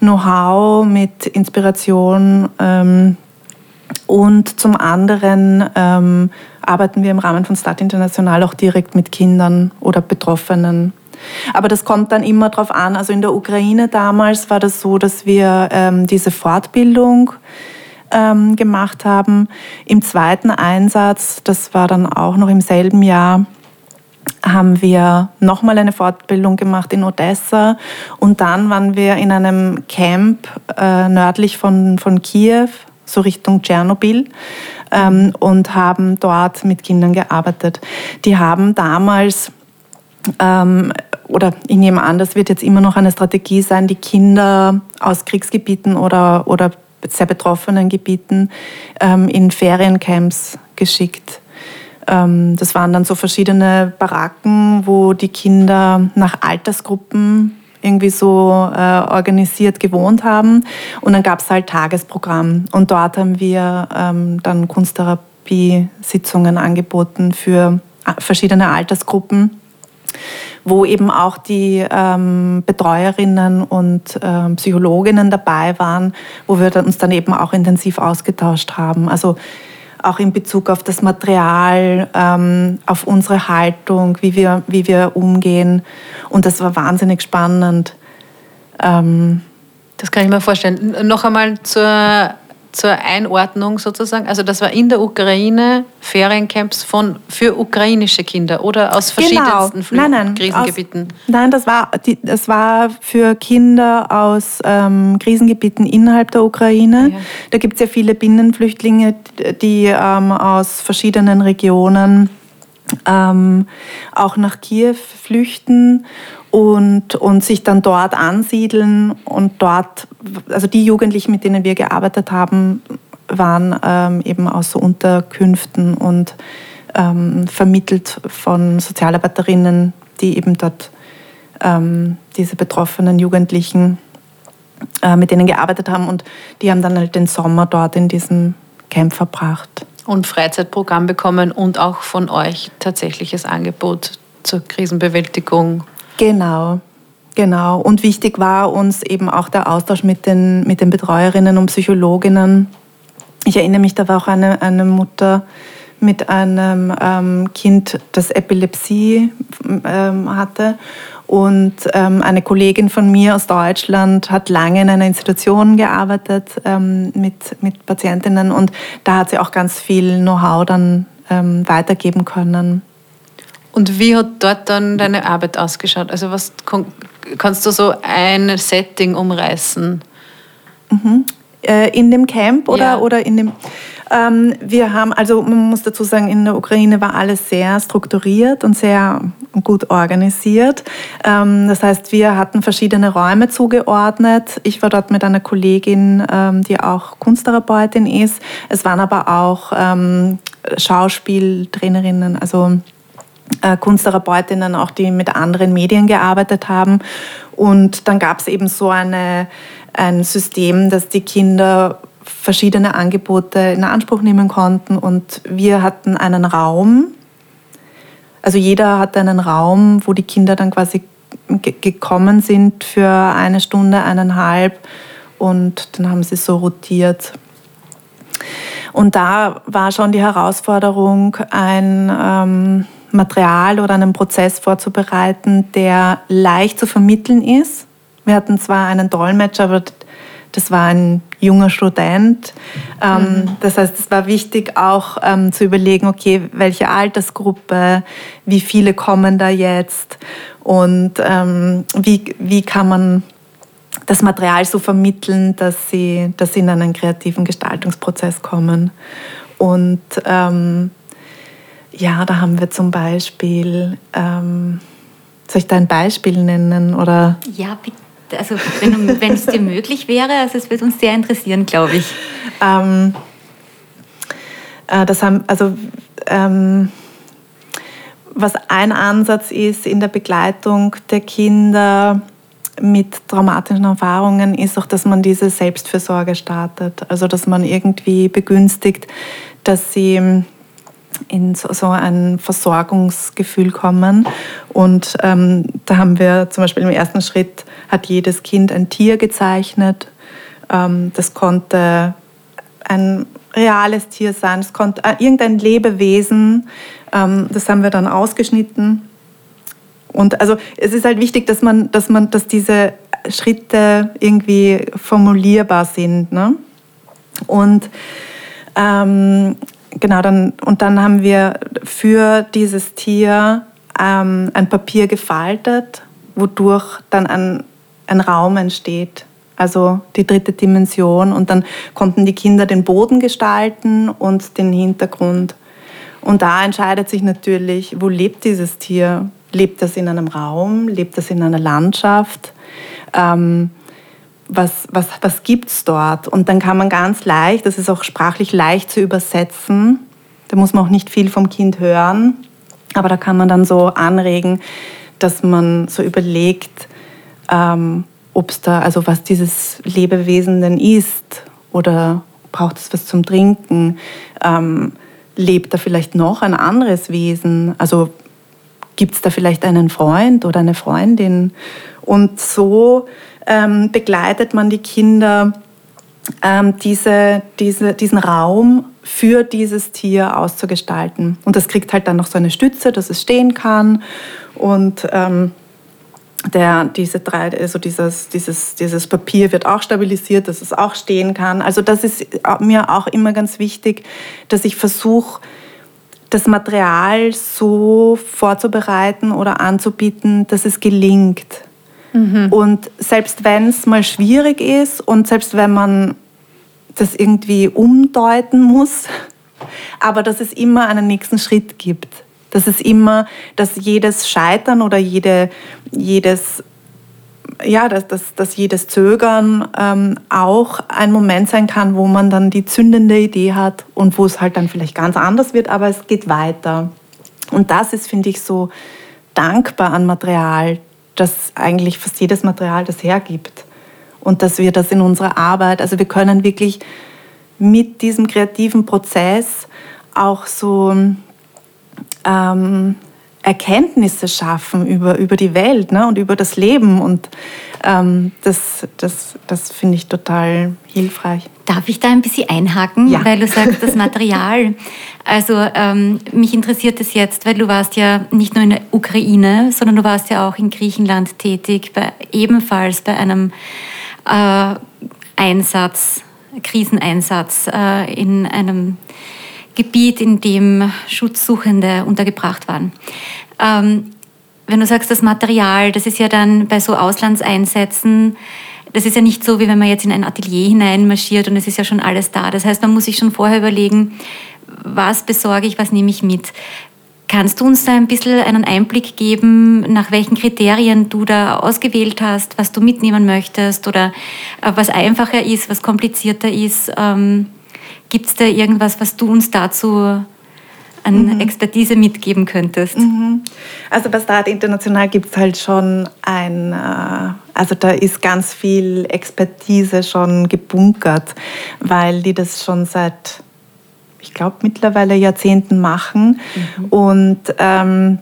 Know-how, mit Inspiration. Ähm, und zum anderen ähm, arbeiten wir im Rahmen von Start International auch direkt mit Kindern oder Betroffenen. Aber das kommt dann immer darauf an. Also in der Ukraine damals war das so, dass wir ähm, diese Fortbildung ähm, gemacht haben. Im zweiten Einsatz, das war dann auch noch im selben Jahr, haben wir nochmal eine Fortbildung gemacht in Odessa und dann waren wir in einem Camp äh, nördlich von, von Kiew, so Richtung Tschernobyl ähm, und haben dort mit Kindern gearbeitet. Die haben damals ähm, oder ich nehme an, das wird jetzt immer noch eine Strategie sein, die Kinder aus Kriegsgebieten oder, oder sehr betroffenen Gebieten ähm, in Feriencamps geschickt. Ähm, das waren dann so verschiedene Baracken, wo die Kinder nach Altersgruppen irgendwie so äh, organisiert gewohnt haben. Und dann gab es halt Tagesprogramm. Und dort haben wir ähm, dann Kunsttherapie-Sitzungen angeboten für äh, verschiedene Altersgruppen wo eben auch die ähm, Betreuerinnen und ähm, Psychologinnen dabei waren, wo wir uns dann eben auch intensiv ausgetauscht haben. Also auch in Bezug auf das Material, ähm, auf unsere Haltung, wie wir, wie wir umgehen. Und das war wahnsinnig spannend. Ähm, das kann ich mir vorstellen. Noch einmal zur zur Einordnung sozusagen? Also das war in der Ukraine Feriencamps von, für ukrainische Kinder oder aus genau. verschiedensten genau. nein, nein, Krisengebieten? Aus, nein, das war, die, das war für Kinder aus ähm, Krisengebieten innerhalb der Ukraine. Ja. Da gibt es ja viele Binnenflüchtlinge, die ähm, aus verschiedenen Regionen ähm, auch nach Kiew flüchten und, und sich dann dort ansiedeln und dort, also die Jugendlichen, mit denen wir gearbeitet haben, waren ähm, eben aus so Unterkünften und ähm, vermittelt von Sozialarbeiterinnen, die eben dort ähm, diese betroffenen Jugendlichen äh, mit denen gearbeitet haben und die haben dann halt den Sommer dort in diesem Camp verbracht. Und Freizeitprogramm bekommen und auch von euch tatsächliches Angebot zur Krisenbewältigung Genau, genau. Und wichtig war uns eben auch der Austausch mit den, mit den Betreuerinnen und Psychologinnen. Ich erinnere mich, da war auch eine, eine Mutter mit einem ähm, Kind, das Epilepsie ähm, hatte. Und ähm, eine Kollegin von mir aus Deutschland hat lange in einer Institution gearbeitet ähm, mit, mit Patientinnen und da hat sie auch ganz viel Know-how dann ähm, weitergeben können. Und wie hat dort dann deine Arbeit ausgeschaut? Also was kannst du so ein Setting umreißen? Mhm. Äh, in dem Camp oder, ja. oder in dem... Ähm, wir haben, also man muss dazu sagen, in der Ukraine war alles sehr strukturiert und sehr gut organisiert. Ähm, das heißt, wir hatten verschiedene Räume zugeordnet. Ich war dort mit einer Kollegin, ähm, die auch Kunsttherapeutin ist. Es waren aber auch ähm, Schauspieltrainerinnen, also Kunsttherapeutinnen, auch die mit anderen Medien gearbeitet haben. Und dann gab es eben so eine, ein System, dass die Kinder verschiedene Angebote in Anspruch nehmen konnten und wir hatten einen Raum, also jeder hatte einen Raum, wo die Kinder dann quasi gekommen sind für eine Stunde, eineinhalb und dann haben sie so rotiert. Und da war schon die Herausforderung, ein ähm, Material oder einen Prozess vorzubereiten, der leicht zu vermitteln ist. Wir hatten zwar einen Dolmetscher, aber das war ein junger Student. Ähm, mhm. Das heißt, es war wichtig auch ähm, zu überlegen, okay, welche Altersgruppe, wie viele kommen da jetzt und ähm, wie, wie kann man das Material so vermitteln, dass sie, dass sie in einen kreativen Gestaltungsprozess kommen. Und ähm, ja, da haben wir zum Beispiel, ähm, soll ich da ein Beispiel nennen? Oder? Ja, bitte. Also wenn, es dir möglich wäre, also es würde uns sehr interessieren, glaube ich. Ähm, Äh, das haben, also, ähm, was ein Ansatz ist in der Begleitung der Kinder mit traumatischen Erfahrungen, ist auch, dass man diese Selbstfürsorge startet. Also, dass man irgendwie begünstigt, dass sie in so, ein Versorgungsgefühl kommen. Und ähm, da haben wir zum Beispiel im ersten Schritt hat jedes Kind ein Tier gezeichnet. Ähm, das konnte ein reales Tier sein, es konnte äh, irgendein Lebewesen. Ähm, das haben wir dann ausgeschnitten. Und also es ist halt wichtig, dass man, dass man, dass diese Schritte irgendwie formulierbar sind. Ne? Und ähm, genau, dann, und dann haben wir für dieses Tier ähm, ein Papier gefaltet, wodurch dann ein, ein Raum entsteht. Also die dritte Dimension. Und dann konnten die Kinder den Boden gestalten und den Hintergrund. Und da entscheidet sich natürlich, wo lebt dieses Tier? Lebt das in einem Raum? Lebt das in einer Landschaft? Ähm, was, was, was gibt es dort? Und dann kann man ganz leicht, das ist auch sprachlich leicht zu übersetzen, da muss man auch nicht viel vom Kind hören, aber da kann man dann so anregen, dass man so überlegt, ähm, ob es da, also was dieses Lebewesen denn ist oder braucht es was zum Trinken, ähm, lebt da vielleicht noch ein anderes Wesen, also gibt es da vielleicht einen Freund oder eine Freundin und so ähm, begleitet man die Kinder, ähm, diese, diese, diesen Raum für dieses Tier auszugestalten. Und das kriegt halt dann noch so eine Stütze, dass es stehen kann. Und ähm, der, diese drei, also dieses, dieses, dieses Papier wird auch stabilisiert, dass es auch stehen kann. Also das ist mir auch immer ganz wichtig, dass ich versuche, das Material so vorzubereiten oder anzubieten, dass es gelingt. Mhm. Und selbst wenn es mal schwierig ist und selbst wenn man das irgendwie umdeuten muss, aber dass es immer einen nächsten Schritt gibt. Dass es immer, dass jedes Scheitern oder jede, jedes, ja, dass, dass, dass jedes Zögern ähm, auch ein Moment sein kann, wo man dann die zündende Idee hat und wo es halt dann vielleicht ganz anders wird, aber es geht weiter. Und das ist, finde ich, so dankbar an Material, dass eigentlich fast jedes Material das hergibt. Und dass wir das in unserer Arbeit, also wir können wirklich mit diesem kreativen Prozess auch so ähm, Erkenntnisse schaffen über, über die Welt ne, und über das Leben. Und ähm, das, das, das finde ich total hilfreich. Darf ich da ein bisschen einhaken, ja. weil du sagst, das Material. Also ähm, mich interessiert es jetzt, weil du warst ja nicht nur in der Ukraine, sondern du warst ja auch in Griechenland tätig, bei, ebenfalls bei einem äh, Einsatz, Kriseneinsatz äh, in einem Gebiet, in dem Schutzsuchende untergebracht waren. Ähm, wenn du sagst, das Material, das ist ja dann bei so Auslandseinsätzen, das ist ja nicht so, wie wenn man jetzt in ein Atelier hineinmarschiert und es ist ja schon alles da. Das heißt, man muss sich schon vorher überlegen, was besorge ich, was nehme ich mit. Kannst du uns da ein bisschen einen Einblick geben, nach welchen Kriterien du da ausgewählt hast, was du mitnehmen möchtest oder äh, was einfacher ist, was komplizierter ist? Ähm, Gibt es da irgendwas, was du uns dazu an mhm. Expertise mitgeben könntest? Mhm. Also bei Start International gibt es halt schon ein, äh, also da ist ganz viel Expertise schon gebunkert, weil die das schon seit, ich glaube, mittlerweile Jahrzehnten machen. Mhm. Und ähm,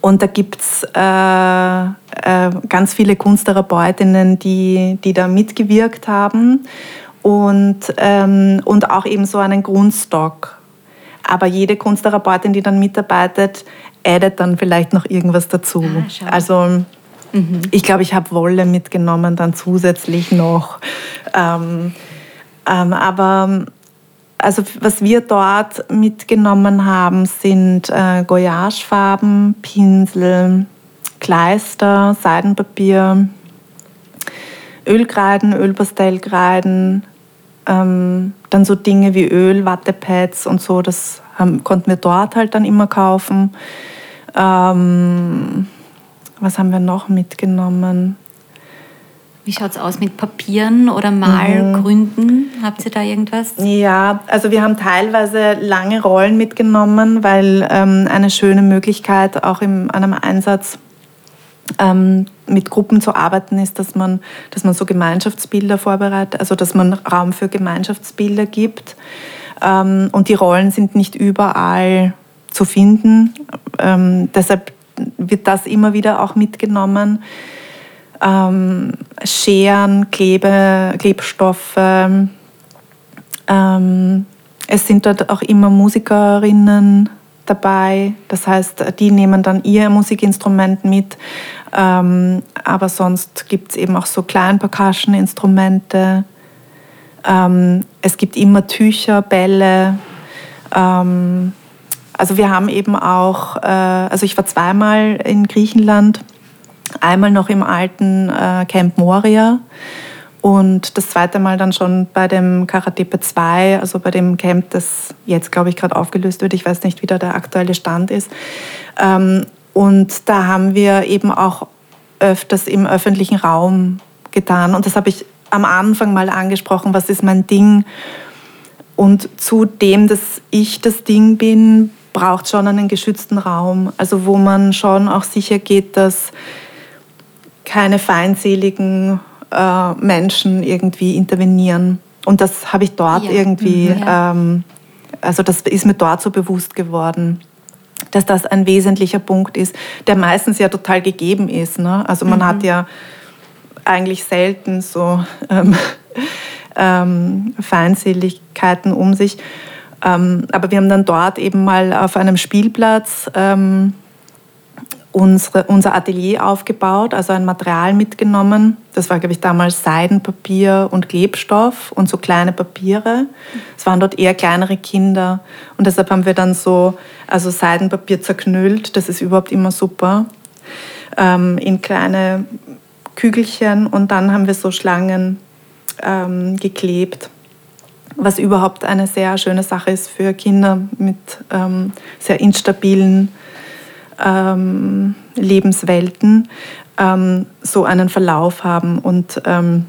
und da gibt es äh, äh, ganz viele Kunsttherapeutinnen, die, die da mitgewirkt haben und, ähm, und auch eben so einen Grundstock. Aber jede Kunsttherapeutin, die dann mitarbeitet, addet dann vielleicht noch irgendwas dazu. Ah, also mhm. ich glaube, ich habe Wolle mitgenommen, dann zusätzlich noch. Ähm, ähm, aber also was wir dort mitgenommen haben, sind äh, Goyagefarben, Pinsel, Kleister, Seidenpapier, Ölkreiden, Ölpastellkreiden, ähm, dann so Dinge wie Öl, Wattepads und so, das haben, konnten wir dort halt dann immer kaufen. Ähm, was haben wir noch mitgenommen? Wie schaut es aus mit Papieren oder Malgründen? Mhm. Habt ihr da irgendwas? Ja, also wir haben teilweise lange Rollen mitgenommen, weil ähm, eine schöne Möglichkeit auch in einem Einsatz ähm, mit Gruppen zu arbeiten ist, dass man, dass man so Gemeinschaftsbilder vorbereitet, also dass man Raum für Gemeinschaftsbilder gibt. Ähm, und die Rollen sind nicht überall zu finden. Ähm, deshalb wird das immer wieder auch mitgenommen ähm, Scheren, Klebe, Klebstoffe. Ähm, es sind dort auch immer Musikerinnen dabei. Das heißt, die nehmen dann ihr Musikinstrument mit. Ähm, aber sonst gibt es eben auch so Klein-Percussion-Instrumente. Ähm, es gibt immer Tücher, Bälle. Ähm, also wir haben eben auch, äh, also ich war zweimal in Griechenland Einmal noch im alten äh, Camp Moria und das zweite Mal dann schon bei dem Karatepe 2, also bei dem Camp, das jetzt, glaube ich, gerade aufgelöst wird. Ich weiß nicht, wie da der aktuelle Stand ist. Ähm, und da haben wir eben auch öfters im öffentlichen Raum getan. Und das habe ich am Anfang mal angesprochen, was ist mein Ding. Und zu dem, dass ich das Ding bin, braucht schon einen geschützten Raum. Also wo man schon auch sicher geht, dass keine feindseligen äh, Menschen irgendwie intervenieren. Und das habe ich dort ja. irgendwie, mhm, ja. ähm, also das ist mir dort so bewusst geworden, dass das ein wesentlicher Punkt ist, der meistens ja total gegeben ist. Ne? Also man mhm. hat ja eigentlich selten so ähm, ähm, Feindseligkeiten um sich. Ähm, aber wir haben dann dort eben mal auf einem Spielplatz ähm, unsere, unser Atelier aufgebaut, also ein Material mitgenommen. Das war, glaube ich, damals Seidenpapier und Klebstoff und so kleine Papiere. Es waren dort eher kleinere Kinder. Und deshalb haben wir dann so, also Seidenpapier zerknüllt, das ist überhaupt immer super, ähm, in kleine Kügelchen und dann haben wir so Schlangen ähm, geklebt was überhaupt eine sehr schöne Sache ist für Kinder mit ähm, sehr instabilen ähm, Lebenswelten ähm, so einen Verlauf haben und ähm,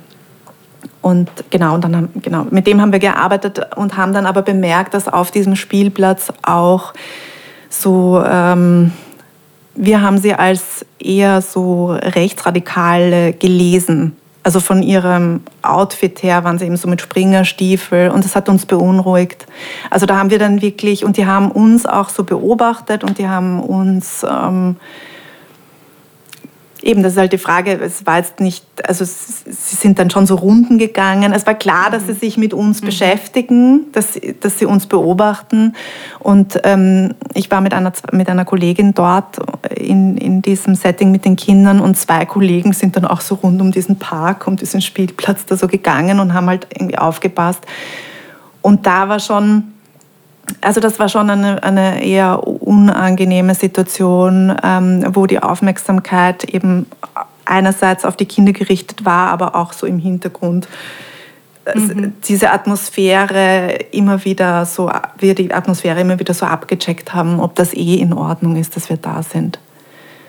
und genau, und dann haben, genau, mit dem haben wir gearbeitet und haben dann aber bemerkt, dass auf diesem Spielplatz auch so, ähm, wir haben sie als eher so rechtsradikale gelesen. Also von ihrem Outfit her waren sie eben so mit Springerstiefel und das hat uns beunruhigt. Also da haben wir dann wirklich, und die haben uns auch so beobachtet und die haben uns ähm, eben, das ist halt die Frage, es war jetzt nicht, also sie sind dann schon so Runden gegangen. Es war klar, dass sie mhm. sich mit uns mhm. beschäftigen, dass, dass sie uns beobachten. Und ähm, ich war mit einer, mit einer Kollegin dort in, in diesem Setting mit den Kindern und zwei Kollegen sind dann auch so rund um diesen Park, um diesen Spielplatz da so gegangen und haben halt irgendwie aufgepasst. Und da war schon, also das war schon eine, eine eher unangenehme Situation, ähm, wo die Aufmerksamkeit eben einerseits auf die Kinder gerichtet war, aber auch so im Hintergrund. Mhm. Diese Atmosphäre immer wieder so, wir die Atmosphäre immer wieder so abgecheckt haben, ob das eh in Ordnung ist, dass wir da sind.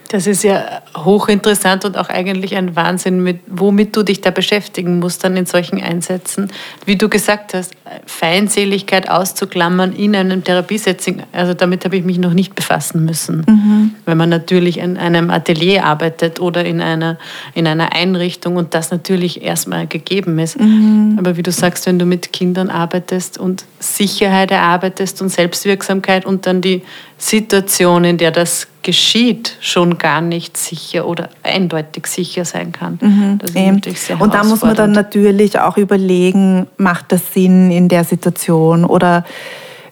Das ist ja hochinteressant und auch eigentlich ein Wahnsinn, mit, womit du dich da beschäftigen musst dann in solchen Einsätzen. Wie du gesagt hast, Feindseligkeit auszuklammern in einem Therapiesetting, also damit habe ich mich noch nicht befassen müssen. Mhm. Wenn man natürlich in einem Atelier arbeitet oder in einer, in einer Einrichtung und das natürlich erstmal gegeben ist. Mhm. Aber wie du sagst, wenn du mit Kindern arbeitest und Sicherheit erarbeitest und Selbstwirksamkeit und dann die Situation, in der das geschieht, schon gar nicht sicher oder eindeutig sicher sein kann. Mhm, das ist natürlich sehr Und da muss man dann natürlich auch überlegen, macht das Sinn in der Situation oder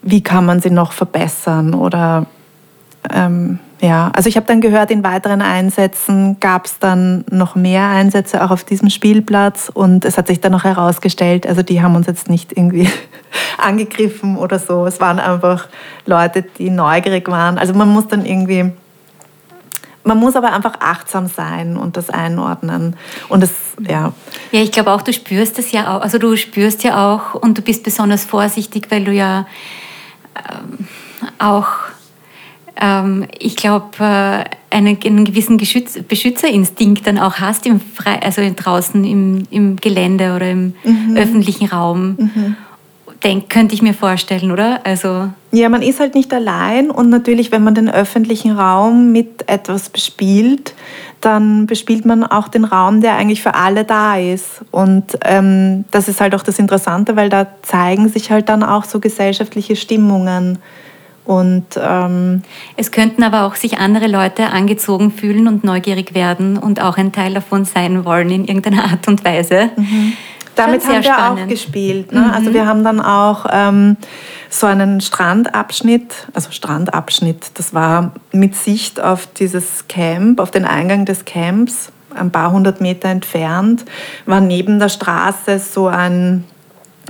wie kann man sie noch verbessern oder ähm, ja, also ich habe dann gehört, in weiteren Einsätzen gab es dann noch mehr Einsätze auch auf diesem Spielplatz und es hat sich dann noch herausgestellt, also die haben uns jetzt nicht irgendwie angegriffen oder so. Es waren einfach Leute, die neugierig waren. Also man muss dann irgendwie, man muss aber einfach achtsam sein und das einordnen. Und das, ja. Ja, ich glaube auch, du spürst es ja auch, also du spürst ja auch und du bist besonders vorsichtig, weil du ja ähm, auch ähm, ich glaube, äh, einen, einen, gewissen Geschütz, Beschützerinstinkt dann auch hast, im Fre also draußen im, im Gelände oder im mhm. öffentlichen Raum. Mhm. Denk, könnte ich mir vorstellen, oder? Also ja, man ist halt nicht allein und natürlich, wenn man den öffentlichen Raum mit etwas bespielt, dann bespielt man auch den Raum, der eigentlich für alle da ist. Und ähm, das ist halt auch das Interessante, weil da zeigen sich halt dann auch so gesellschaftliche Stimmungen. Und, ähm es könnten aber auch sich andere Leute angezogen fühlen und neugierig werden und auch ein Teil davon sein wollen in irgendeiner Art und Weise. Mhm. Damit haben wir spannend. auch gespielt. Ne? Mhm. Also wir haben dann auch ähm, so einen Strandabschnitt, also Strandabschnitt, das war mit Sicht auf dieses Camp, auf den Eingang des Camps, ein paar hundert Meter entfernt, war neben der Straße so ein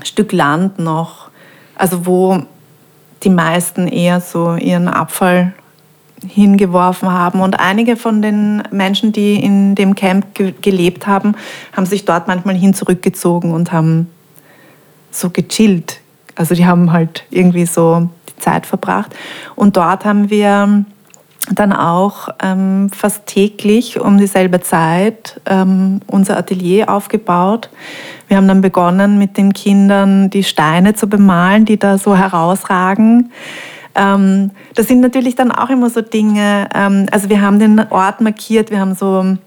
Stück Land noch, also wo die meisten eher so ihren Abfall hingeworfen haben. Und einige von den Menschen, die in dem Camp ge gelebt haben, haben sich dort manchmal hin zurückgezogen und haben so gechillt. Also die haben halt irgendwie so die Zeit verbracht. Und dort haben wir dann auch ähm, fast täglich um dieselbe Zeit ähm, unser Atelier aufgebaut. Wir haben dann begonnen, mit den Kindern die Steine zu bemalen, die da so herausragen. Ähm, das sind natürlich dann auch immer so Dinge, ähm, also wir haben den Ort markiert, wir haben so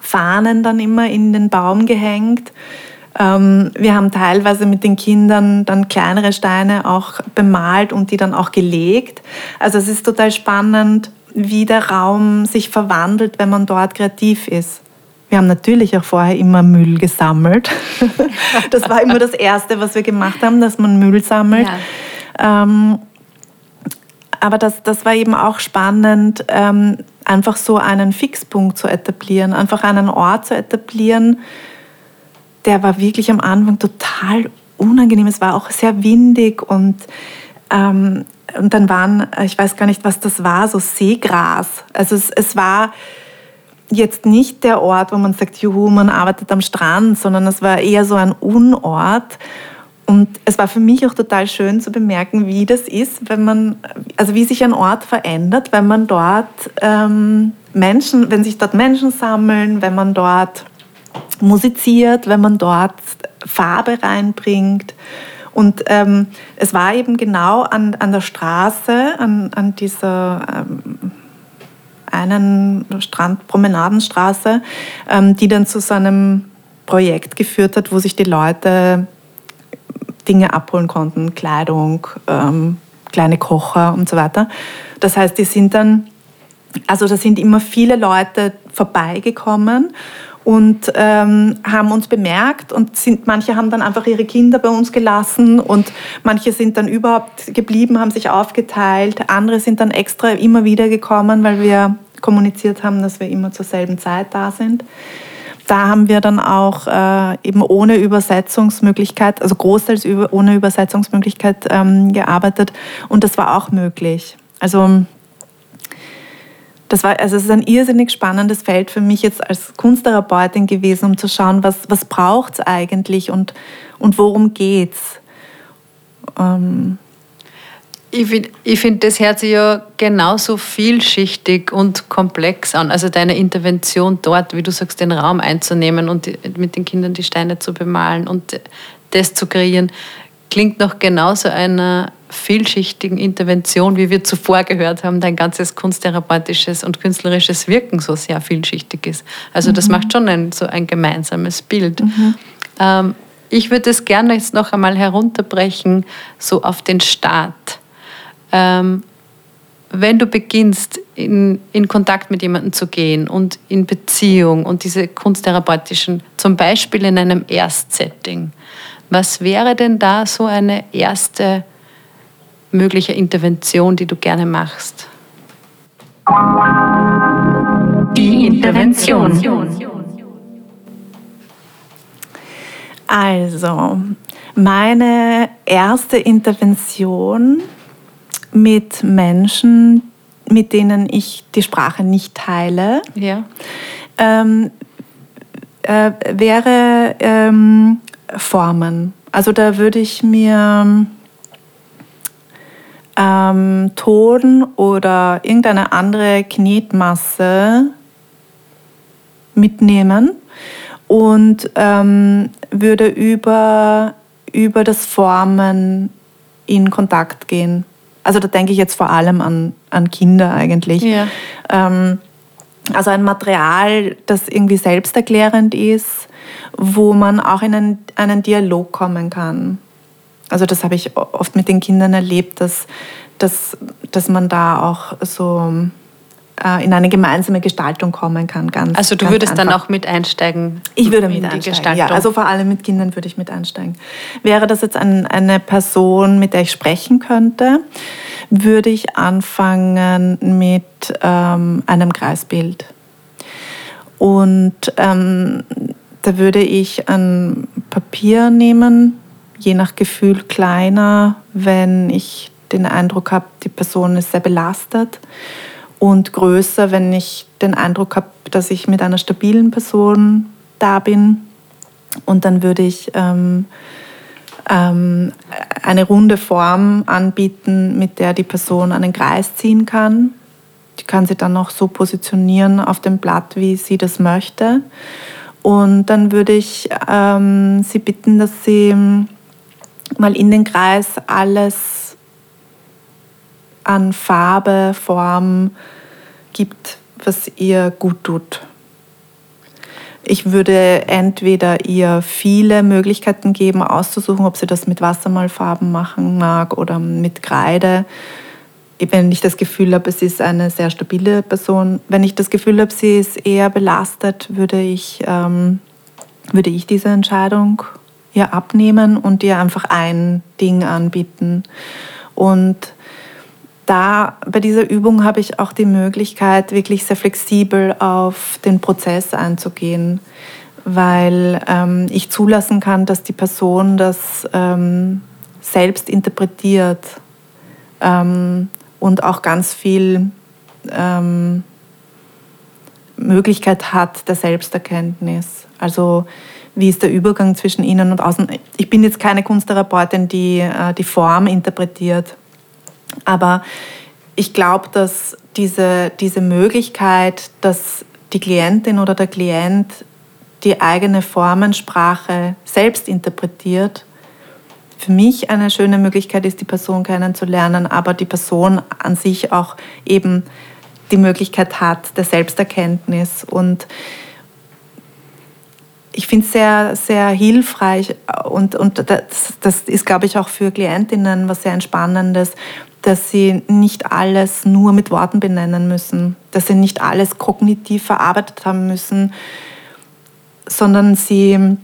Fahnen dann immer in den Baum gehängt. Ähm, wir haben teilweise mit den Kindern dann kleinere Steine auch bemalt und die dann auch gelegt. Also es ist total spannend, wie der Raum sich verwandelt, wenn man dort kreativ ist. Wir haben natürlich auch vorher immer Müll gesammelt. Das war immer das Erste, was wir gemacht haben, dass man Müll sammelt. Ja. Ähm, aber das, das war eben auch spannend, ähm, einfach so einen Fixpunkt zu etablieren, einfach einen Ort zu etablieren, der war wirklich am Anfang total unangenehm. Es war auch sehr windig und ähm, und dann waren, ich weiß gar nicht, was das war, so Seegras. Also es, es war jetzt nicht der Ort, wo man sagt, juhu, man arbeitet am Strand, sondern es war eher so ein Unort. Und es war für mich auch total schön zu bemerken, wie das ist, wenn man, also wie sich ein Ort verändert, wenn man dort ähm, Menschen, wenn sich dort Menschen sammeln, wenn man dort musiziert, wenn man dort Farbe reinbringt. Und ähm, es war eben genau an, an der Straße, an, an dieser ähm, einen Strandpromenadenstraße, ähm, die dann zu so einem Projekt geführt hat, wo sich die Leute Dinge abholen konnten, Kleidung, ähm, kleine Kocher und so weiter. Das heißt, die sind dann, also da sind immer viele Leute vorbeigekommen und ähm, haben uns bemerkt und sind, manche haben dann einfach ihre Kinder bei uns gelassen und manche sind dann überhaupt geblieben, haben sich aufgeteilt, andere sind dann extra immer wieder gekommen, weil wir kommuniziert haben, dass wir immer zur selben Zeit da sind. Da haben wir dann auch äh, eben ohne Übersetzungsmöglichkeit, also großteils über, ohne Übersetzungsmöglichkeit ähm, gearbeitet und das war auch möglich. Also das war, also es ist ein irrsinnig spannendes Feld für mich jetzt als Kunsttherapeutin gewesen, um zu schauen, was, was braucht es eigentlich und, und worum geht's. Ähm ich finde, ich find, das hört sich ja genauso vielschichtig und komplex an. Also deine Intervention dort, wie du sagst, den Raum einzunehmen und die, mit den Kindern die Steine zu bemalen und das zu kreieren, klingt nach genauso einer vielschichtigen Intervention, wie wir zuvor gehört haben, dein ganzes kunsttherapeutisches und künstlerisches Wirken so sehr vielschichtig ist. Also das mhm. macht schon ein, so ein gemeinsames Bild. Mhm. Ähm, ich würde es gerne jetzt noch einmal herunterbrechen, so auf den Start. Ähm, wenn du beginnst, in, in Kontakt mit jemandem zu gehen und in Beziehung und diese kunsttherapeutischen, zum Beispiel in einem Erstsetting, was wäre denn da so eine erste mögliche Intervention, die du gerne machst? Die Intervention. Also, meine erste Intervention mit Menschen, mit denen ich die Sprache nicht teile, ja. ähm, äh, wäre ähm, Formen. Also da würde ich mir ähm, Ton oder irgendeine andere Knetmasse mitnehmen und ähm, würde über, über das Formen in Kontakt gehen. Also da denke ich jetzt vor allem an, an Kinder eigentlich. Ja. Ähm, also ein Material, das irgendwie selbsterklärend ist, wo man auch in einen, einen Dialog kommen kann. Also das habe ich oft mit den Kindern erlebt, dass, dass, dass man da auch so in eine gemeinsame Gestaltung kommen kann. Ganz, also du ganz würdest einfach. dann auch mit einsteigen? Ich würde mit einsteigen, ja. Also vor allem mit Kindern würde ich mit einsteigen. Wäre das jetzt ein, eine Person, mit der ich sprechen könnte, würde ich anfangen mit ähm, einem Kreisbild. Und ähm, da würde ich ein Papier nehmen, je nach Gefühl kleiner, wenn ich den Eindruck habe, die Person ist sehr belastet und größer, wenn ich den Eindruck habe, dass ich mit einer stabilen Person da bin. Und dann würde ich ähm, ähm, eine runde Form anbieten, mit der die Person einen Kreis ziehen kann. Die kann sie dann auch so positionieren auf dem Blatt, wie sie das möchte. Und dann würde ich ähm, sie bitten, dass sie mal in den Kreis alles an Farbe, Form gibt, was ihr gut tut. Ich würde entweder ihr viele Möglichkeiten geben, auszusuchen, ob sie das mit Wassermalfarben machen mag oder mit Kreide. Wenn ich das Gefühl habe, es ist eine sehr stabile Person. Wenn ich das Gefühl habe, sie ist eher belastet, würde ich, ähm, würde ich diese Entscheidung ihr abnehmen und ihr einfach ein Ding anbieten. Und da bei dieser Übung habe ich auch die Möglichkeit, wirklich sehr flexibel auf den Prozess einzugehen, weil ähm, ich zulassen kann, dass die Person das ähm, selbst interpretiert ähm, und auch ganz viel ähm, Möglichkeit hat der Selbsterkenntnis. Also wie ist der Übergang zwischen innen und außen? Ich bin jetzt keine Kunsttherapeutin, die äh, die Form interpretiert, aber ich glaube, dass diese, diese Möglichkeit, dass die Klientin oder der Klient die eigene Formensprache selbst interpretiert, für mich eine schöne Möglichkeit ist, die Person kennenzulernen, aber die Person an sich auch eben die Möglichkeit hat der Selbsterkenntnis. Und ich finde es sehr, sehr hilfreich und, und das, das ist, glaube ich, auch für Klientinnen was sehr Entspannendes, dass sie nicht alles nur mit Worten benennen müssen, dass sie nicht alles kognitiv verarbeitet haben müssen, sondern sie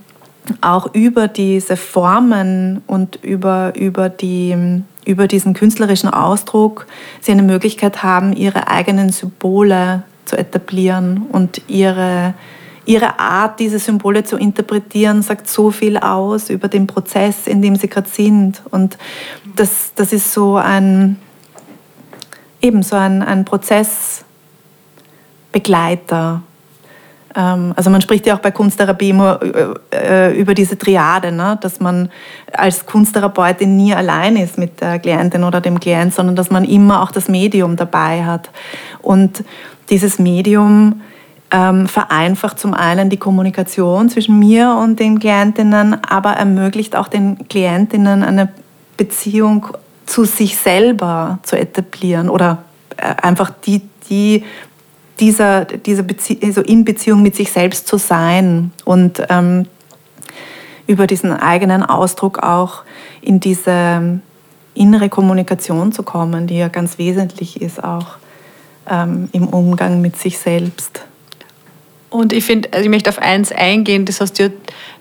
auch über diese Formen und über, über, die, über diesen künstlerischen Ausdruck sie eine Möglichkeit haben, ihre eigenen Symbole zu etablieren und ihre, ihre Art, diese Symbole zu interpretieren, sagt so viel aus über den Prozess, in dem sie gerade sind. Und das, das ist so ein, eben so ein, ein Prozessbegleiter. Ähm, also man spricht ja auch bei Kunsttherapie immer äh, über diese Triade, ne? dass man als Kunsttherapeutin nie allein ist mit der Klientin oder dem Klient, sondern dass man immer auch das Medium dabei hat. Und dieses Medium ähm, vereinfacht zum einen die Kommunikation zwischen mir und den Klientinnen, aber ermöglicht auch den Klientinnen eine Beziehung zu sich selber zu etablieren oder äh, einfach die, die, dieser, diese Bezie also in Beziehung mit sich selbst zu sein und ähm, über diesen eigenen Ausdruck auch in diese innere Kommunikation zu kommen, die ja ganz wesentlich ist auch ähm, im Umgang mit sich selbst. Und ich finde, also ich möchte auf eins eingehen, das hast du,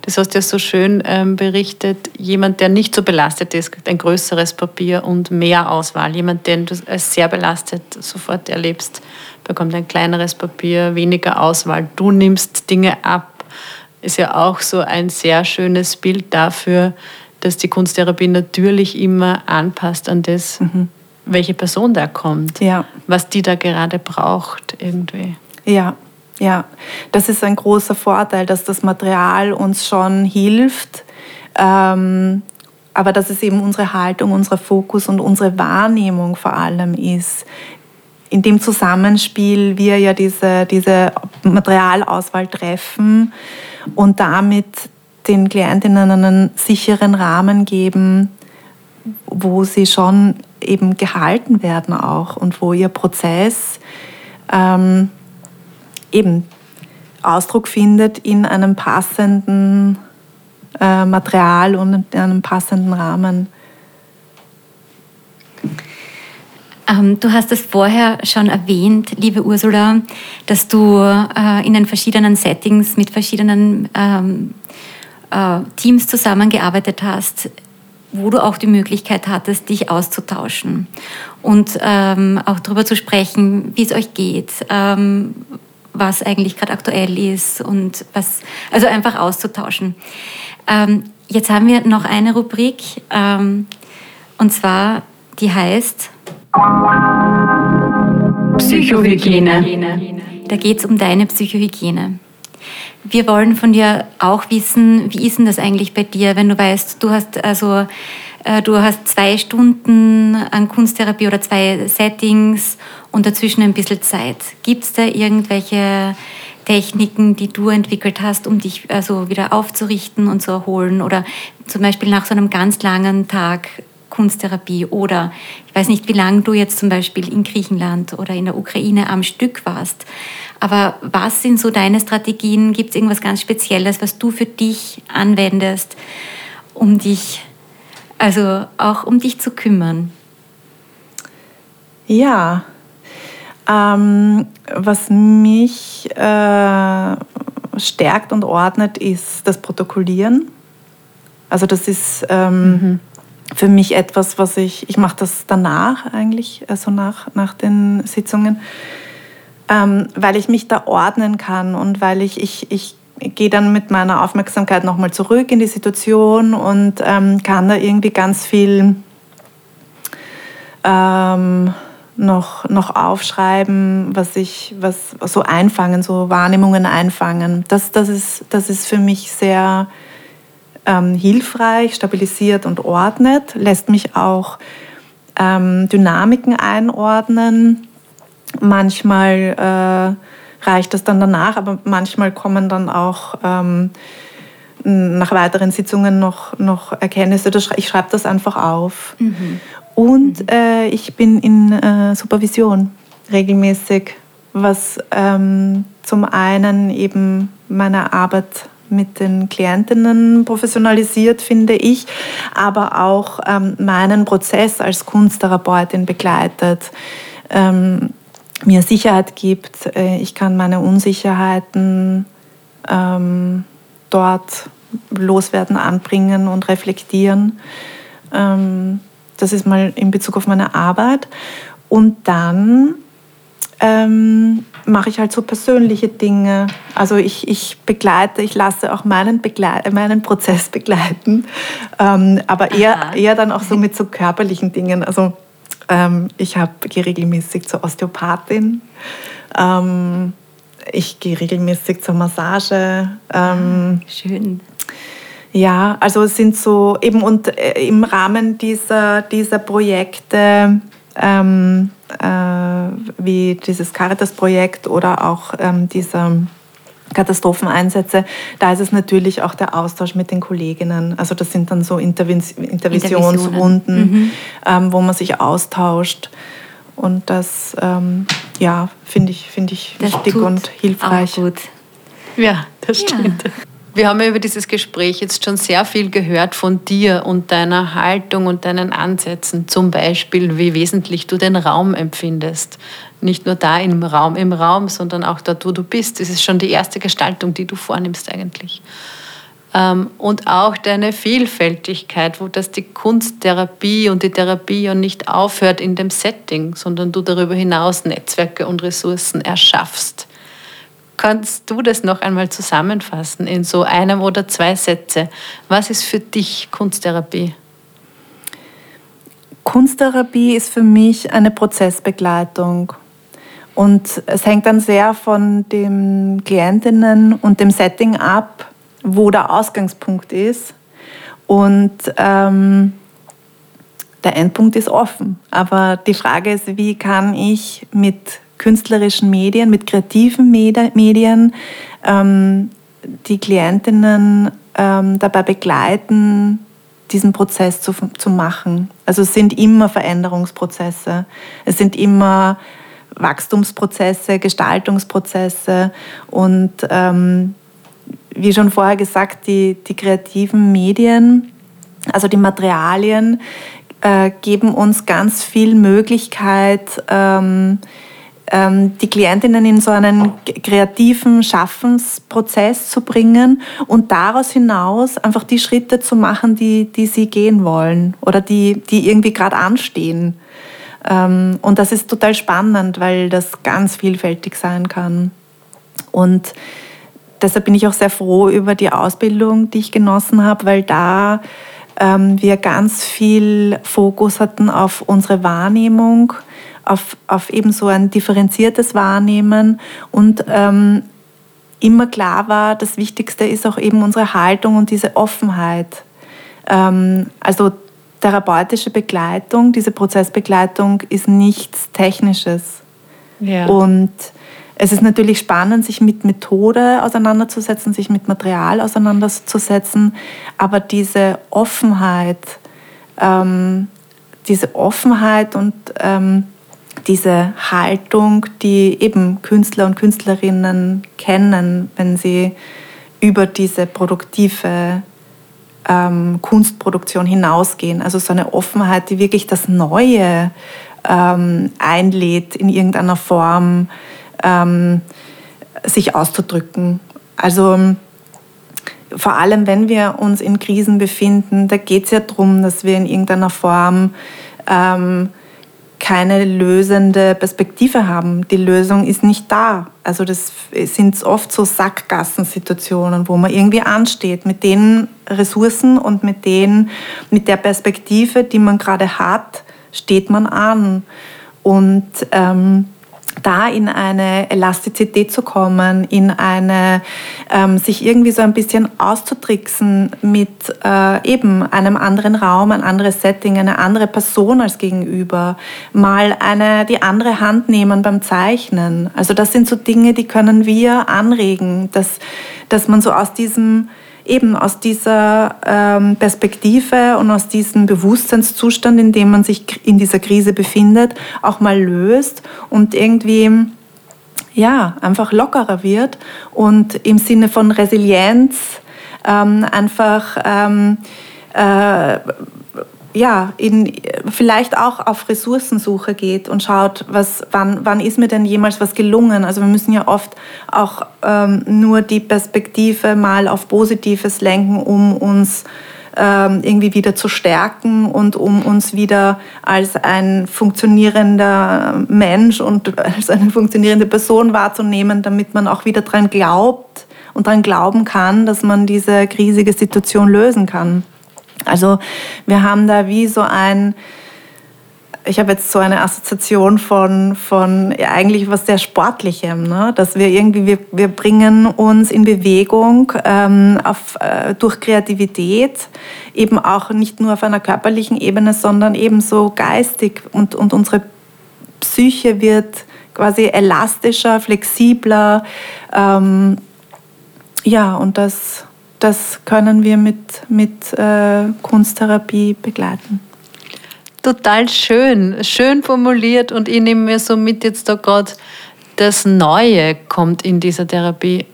das hast du ja so schön ähm, berichtet. Jemand, der nicht so belastet ist, kriegt ein größeres Papier und mehr Auswahl. Jemand, den du als sehr belastet sofort erlebst, bekommt ein kleineres Papier, weniger Auswahl. Du nimmst Dinge ab. Ist ja auch so ein sehr schönes Bild dafür, dass die Kunsttherapie natürlich immer anpasst an das, mhm. welche Person da kommt, ja. was die da gerade braucht irgendwie. Ja, ja, das ist ein großer Vorteil, dass das Material uns schon hilft, ähm, aber dass es eben unsere Haltung, unser Fokus und unsere Wahrnehmung vor allem ist. In dem Zusammenspiel wir ja diese, diese Materialauswahl treffen und damit den Klientinnen einen sicheren Rahmen geben, wo sie schon eben gehalten werden auch und wo ihr Prozess ähm, eben Ausdruck findet in einem passenden äh, Material und in einem passenden Rahmen. Ähm, du hast es vorher schon erwähnt, liebe Ursula, dass du äh, in den verschiedenen Settings mit verschiedenen ähm, äh, Teams zusammengearbeitet hast, wo du auch die Möglichkeit hattest, dich auszutauschen und ähm, auch darüber zu sprechen, wie es euch geht, ähm, was eigentlich gerade aktuell ist und was, also einfach auszutauschen. Ähm, jetzt haben wir noch eine Rubrik ähm, und zwar die heißt Psychohygiene. Da geht es um deine Psychohygiene. Wir wollen von dir auch wissen, wie ist denn das eigentlich bei dir, wenn du weißt, du hast also du hast zwei Stunden an Kunsttherapie oder zwei Settings und dazwischen ein bisschen Zeit. Gibt es da irgendwelche Techniken, die du entwickelt hast, um dich also wieder aufzurichten und zu erholen? Oder zum Beispiel nach so einem ganz langen Tag Kunsttherapie oder ich weiß nicht, wie lange du jetzt zum Beispiel in Griechenland oder in der Ukraine am Stück warst. Aber was sind so deine Strategien? Gibt es irgendwas ganz Spezielles, was du für dich anwendest, um dich, also auch um dich zu kümmern? Ja, ähm, was mich äh, stärkt und ordnet, ist das Protokollieren. Also das ist ähm, mhm. für mich etwas, was ich, ich mache das danach eigentlich, also nach, nach den Sitzungen, ähm, weil ich mich da ordnen kann und weil ich, ich, ich gehe dann mit meiner Aufmerksamkeit nochmal zurück in die Situation und ähm, kann da irgendwie ganz viel ähm, noch, noch aufschreiben, was ich, was so einfangen, so Wahrnehmungen einfangen. Das, das, ist, das ist für mich sehr ähm, hilfreich, stabilisiert und ordnet, lässt mich auch ähm, Dynamiken einordnen. Manchmal äh, reicht das dann danach, aber manchmal kommen dann auch ähm, nach weiteren Sitzungen noch, noch Erkenntnisse. Ich schreibe das einfach auf. Mhm. Und mhm. äh, ich bin in äh, Supervision regelmäßig, was ähm, zum einen eben meine Arbeit mit den Klientinnen professionalisiert, finde ich, aber auch ähm, meinen Prozess als Kunsttherapeutin begleitet, ähm, mir Sicherheit gibt. Äh, ich kann meine Unsicherheiten ähm, dort loswerden, anbringen und reflektieren. Ähm, das ist mal in Bezug auf meine Arbeit. Und dann ähm, mache ich halt so persönliche Dinge. Also ich, ich begleite, ich lasse auch meinen, Begle meinen Prozess begleiten, ähm, aber eher, eher dann auch so mit so körperlichen Dingen. Also ähm, ich gehe regelmäßig zur Osteopathin. Ähm, ich gehe regelmäßig zur Massage. Ähm, ah, schön. Ja, also es sind so eben und äh, im Rahmen dieser, dieser Projekte ähm, äh, wie dieses Caritas-Projekt oder auch ähm, dieser Katastropheneinsätze, da ist es natürlich auch der Austausch mit den Kolleginnen. Also das sind dann so Intervisionsrunden, mhm. ähm, wo man sich austauscht. Und das, ähm, ja, finde ich, find ich wichtig und hilfreich. Auch gut. Ja, das stimmt. Ja. Wir haben ja über dieses Gespräch jetzt schon sehr viel gehört von dir und deiner Haltung und deinen Ansätzen. Zum Beispiel, wie wesentlich du den Raum empfindest. Nicht nur da im Raum, im Raum, sondern auch dort, wo du bist. Das ist schon die erste Gestaltung, die du vornimmst eigentlich. Ähm, und auch deine Vielfältigkeit, wo das die Kunsttherapie und die Therapie ja nicht aufhört in dem Setting, sondern du darüber hinaus Netzwerke und Ressourcen erschaffst. Kannst du das noch einmal zusammenfassen in so einem oder zwei Sätze? Was ist für dich Kunsttherapie? Kunsttherapie ist für mich eine Prozessbegleitung. Und es hängt dann sehr von den Klientinnen und dem Setting ab, wo der Ausgangspunkt ist. Und ähm, der Endpunkt ist offen. Aber die Frage ist, wie kann ich mit künstlerischen Medien, mit kreativen Medien ähm, die Klientinnen ähm, dabei begleiten, diesen Prozess zu, zu machen. Also es sind immer Veränderungsprozesse, es sind immer Wachstumsprozesse, Gestaltungsprozesse und ähm, wie schon vorher gesagt, die, die kreativen Medien, also die Materialien, äh, geben uns ganz viel Möglichkeit, ähm, ähm, die Klientinnen in so einen kreativen Schaffensprozess zu bringen und daraus hinaus einfach die Schritte zu machen, die, die sie gehen wollen oder die, die irgendwie gerade anstehen. Ähm, und das ist total spannend, weil das ganz vielfältig sein kann. Und deshalb bin ich auch sehr froh über die Ausbildung, die ich genossen habe, weil da ähm, wir ganz viel Fokus hatten auf unsere Wahrnehmung, auf, auf eben so ein differenziertes Wahrnehmen und ähm, immer klar war, das Wichtigste ist auch eben unsere Haltung und diese Offenheit. Ähm, also therapeutische Begleitung, diese Prozessbegleitung ist nichts Technisches. Ja. Und es ist natürlich spannend, sich mit Methode auseinanderzusetzen, sich mit Material auseinanderzusetzen, aber diese Offenheit, ähm, diese Offenheit und ähm, diese Haltung, die eben Künstler und Künstlerinnen kennen, wenn sie über diese produktive ähm, Kunstproduktion hinausgehen. Also so eine Offenheit, die wirklich das Neue ähm, einlädt in irgendeiner Form, ähm, sich auszudrücken. Also vor allem, wenn wir uns in Krisen befinden, da geht es ja darum, dass wir in irgendeiner Form ähm, keine lösende Perspektive haben. Die Lösung ist nicht da. Also das sind oft so Sackgassensituationen, wo man irgendwie ansteht mit den Ressourcen und mit, den, mit der Perspektive, die man gerade hat, steht man an. Und ähm, da in eine Elastizität zu kommen, in eine, ähm, sich irgendwie so ein bisschen auszutricksen mit äh, eben einem anderen Raum, ein anderes Setting, eine andere Person als Gegenüber, mal eine, die andere Hand nehmen beim Zeichnen. Also das sind so Dinge, die können wir anregen, dass, dass man so aus diesem eben aus dieser ähm, Perspektive und aus diesem Bewusstseinszustand, in dem man sich in dieser Krise befindet, auch mal löst und irgendwie ja, einfach lockerer wird und im Sinne von Resilienz ähm, einfach ähm, äh, ja, in, vielleicht auch auf Ressourcensuche geht und schaut, was, wann, wann ist mir denn jemals was gelungen. Also wir müssen ja oft auch ähm, nur die Perspektive mal auf Positives lenken, um uns ähm, irgendwie wieder zu stärken und um uns wieder als ein funktionierender Mensch und als eine funktionierende Person wahrzunehmen, damit man auch wieder daran glaubt und daran glauben kann, dass man diese krisige Situation lösen kann. Also wir haben da wie so ein, ich habe jetzt so eine Assoziation von, von ja, eigentlich was sehr Sportlichem, ne? dass wir irgendwie, wir, wir bringen uns in Bewegung ähm, auf, äh, durch Kreativität, eben auch nicht nur auf einer körperlichen Ebene, sondern ebenso geistig und, und unsere Psyche wird quasi elastischer, flexibler. Ähm, ja, und das das können wir mit, mit äh, Kunsttherapie begleiten. Total schön, schön formuliert und ich nehme mir so mit jetzt da gerade, das Neue kommt in dieser Therapie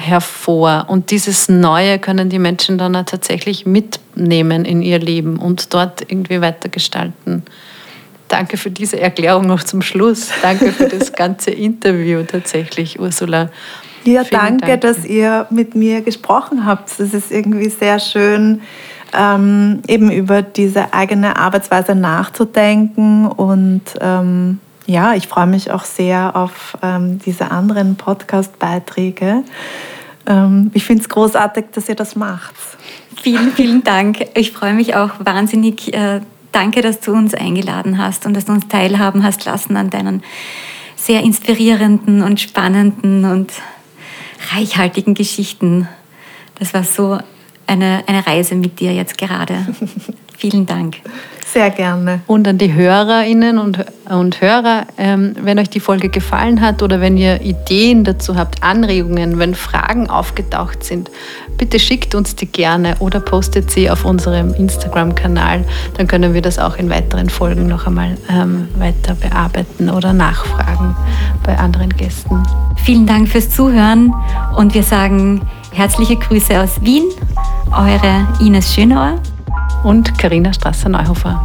hervor und dieses Neue können die Menschen dann auch tatsächlich mitnehmen in ihr Leben und dort irgendwie weitergestalten. Danke für diese Erklärung noch zum Schluss. Danke für das ganze Interview tatsächlich, Ursula. Ja, danke, Dank. dass ihr mit mir gesprochen habt. Es ist irgendwie sehr schön, ähm, eben über diese eigene Arbeitsweise nachzudenken. Und ähm, ja, ich freue mich auch sehr auf ähm, diese anderen Podcast-Beiträge. Ähm, ich finde es großartig, dass ihr das macht. Vielen, vielen Dank. Ich freue mich auch wahnsinnig. Äh, danke, dass du uns eingeladen hast und dass du uns teilhaben hast lassen an deinen sehr inspirierenden und spannenden und reichhaltigen Geschichten. Das war so eine, eine Reise mit dir jetzt gerade. Vielen Dank. Sehr gerne. Und an die Hörerinnen und, und Hörer, ähm, wenn euch die Folge gefallen hat oder wenn ihr Ideen dazu habt, Anregungen, wenn Fragen aufgetaucht sind, bitte schickt uns die gerne oder postet sie auf unserem Instagram-Kanal. Dann können wir das auch in weiteren Folgen noch einmal ähm, weiter bearbeiten oder nachfragen bei anderen Gästen. Vielen Dank fürs Zuhören und wir sagen herzliche Grüße aus Wien, eure Ines Schönauer und Karina Strasser-Neuhofer.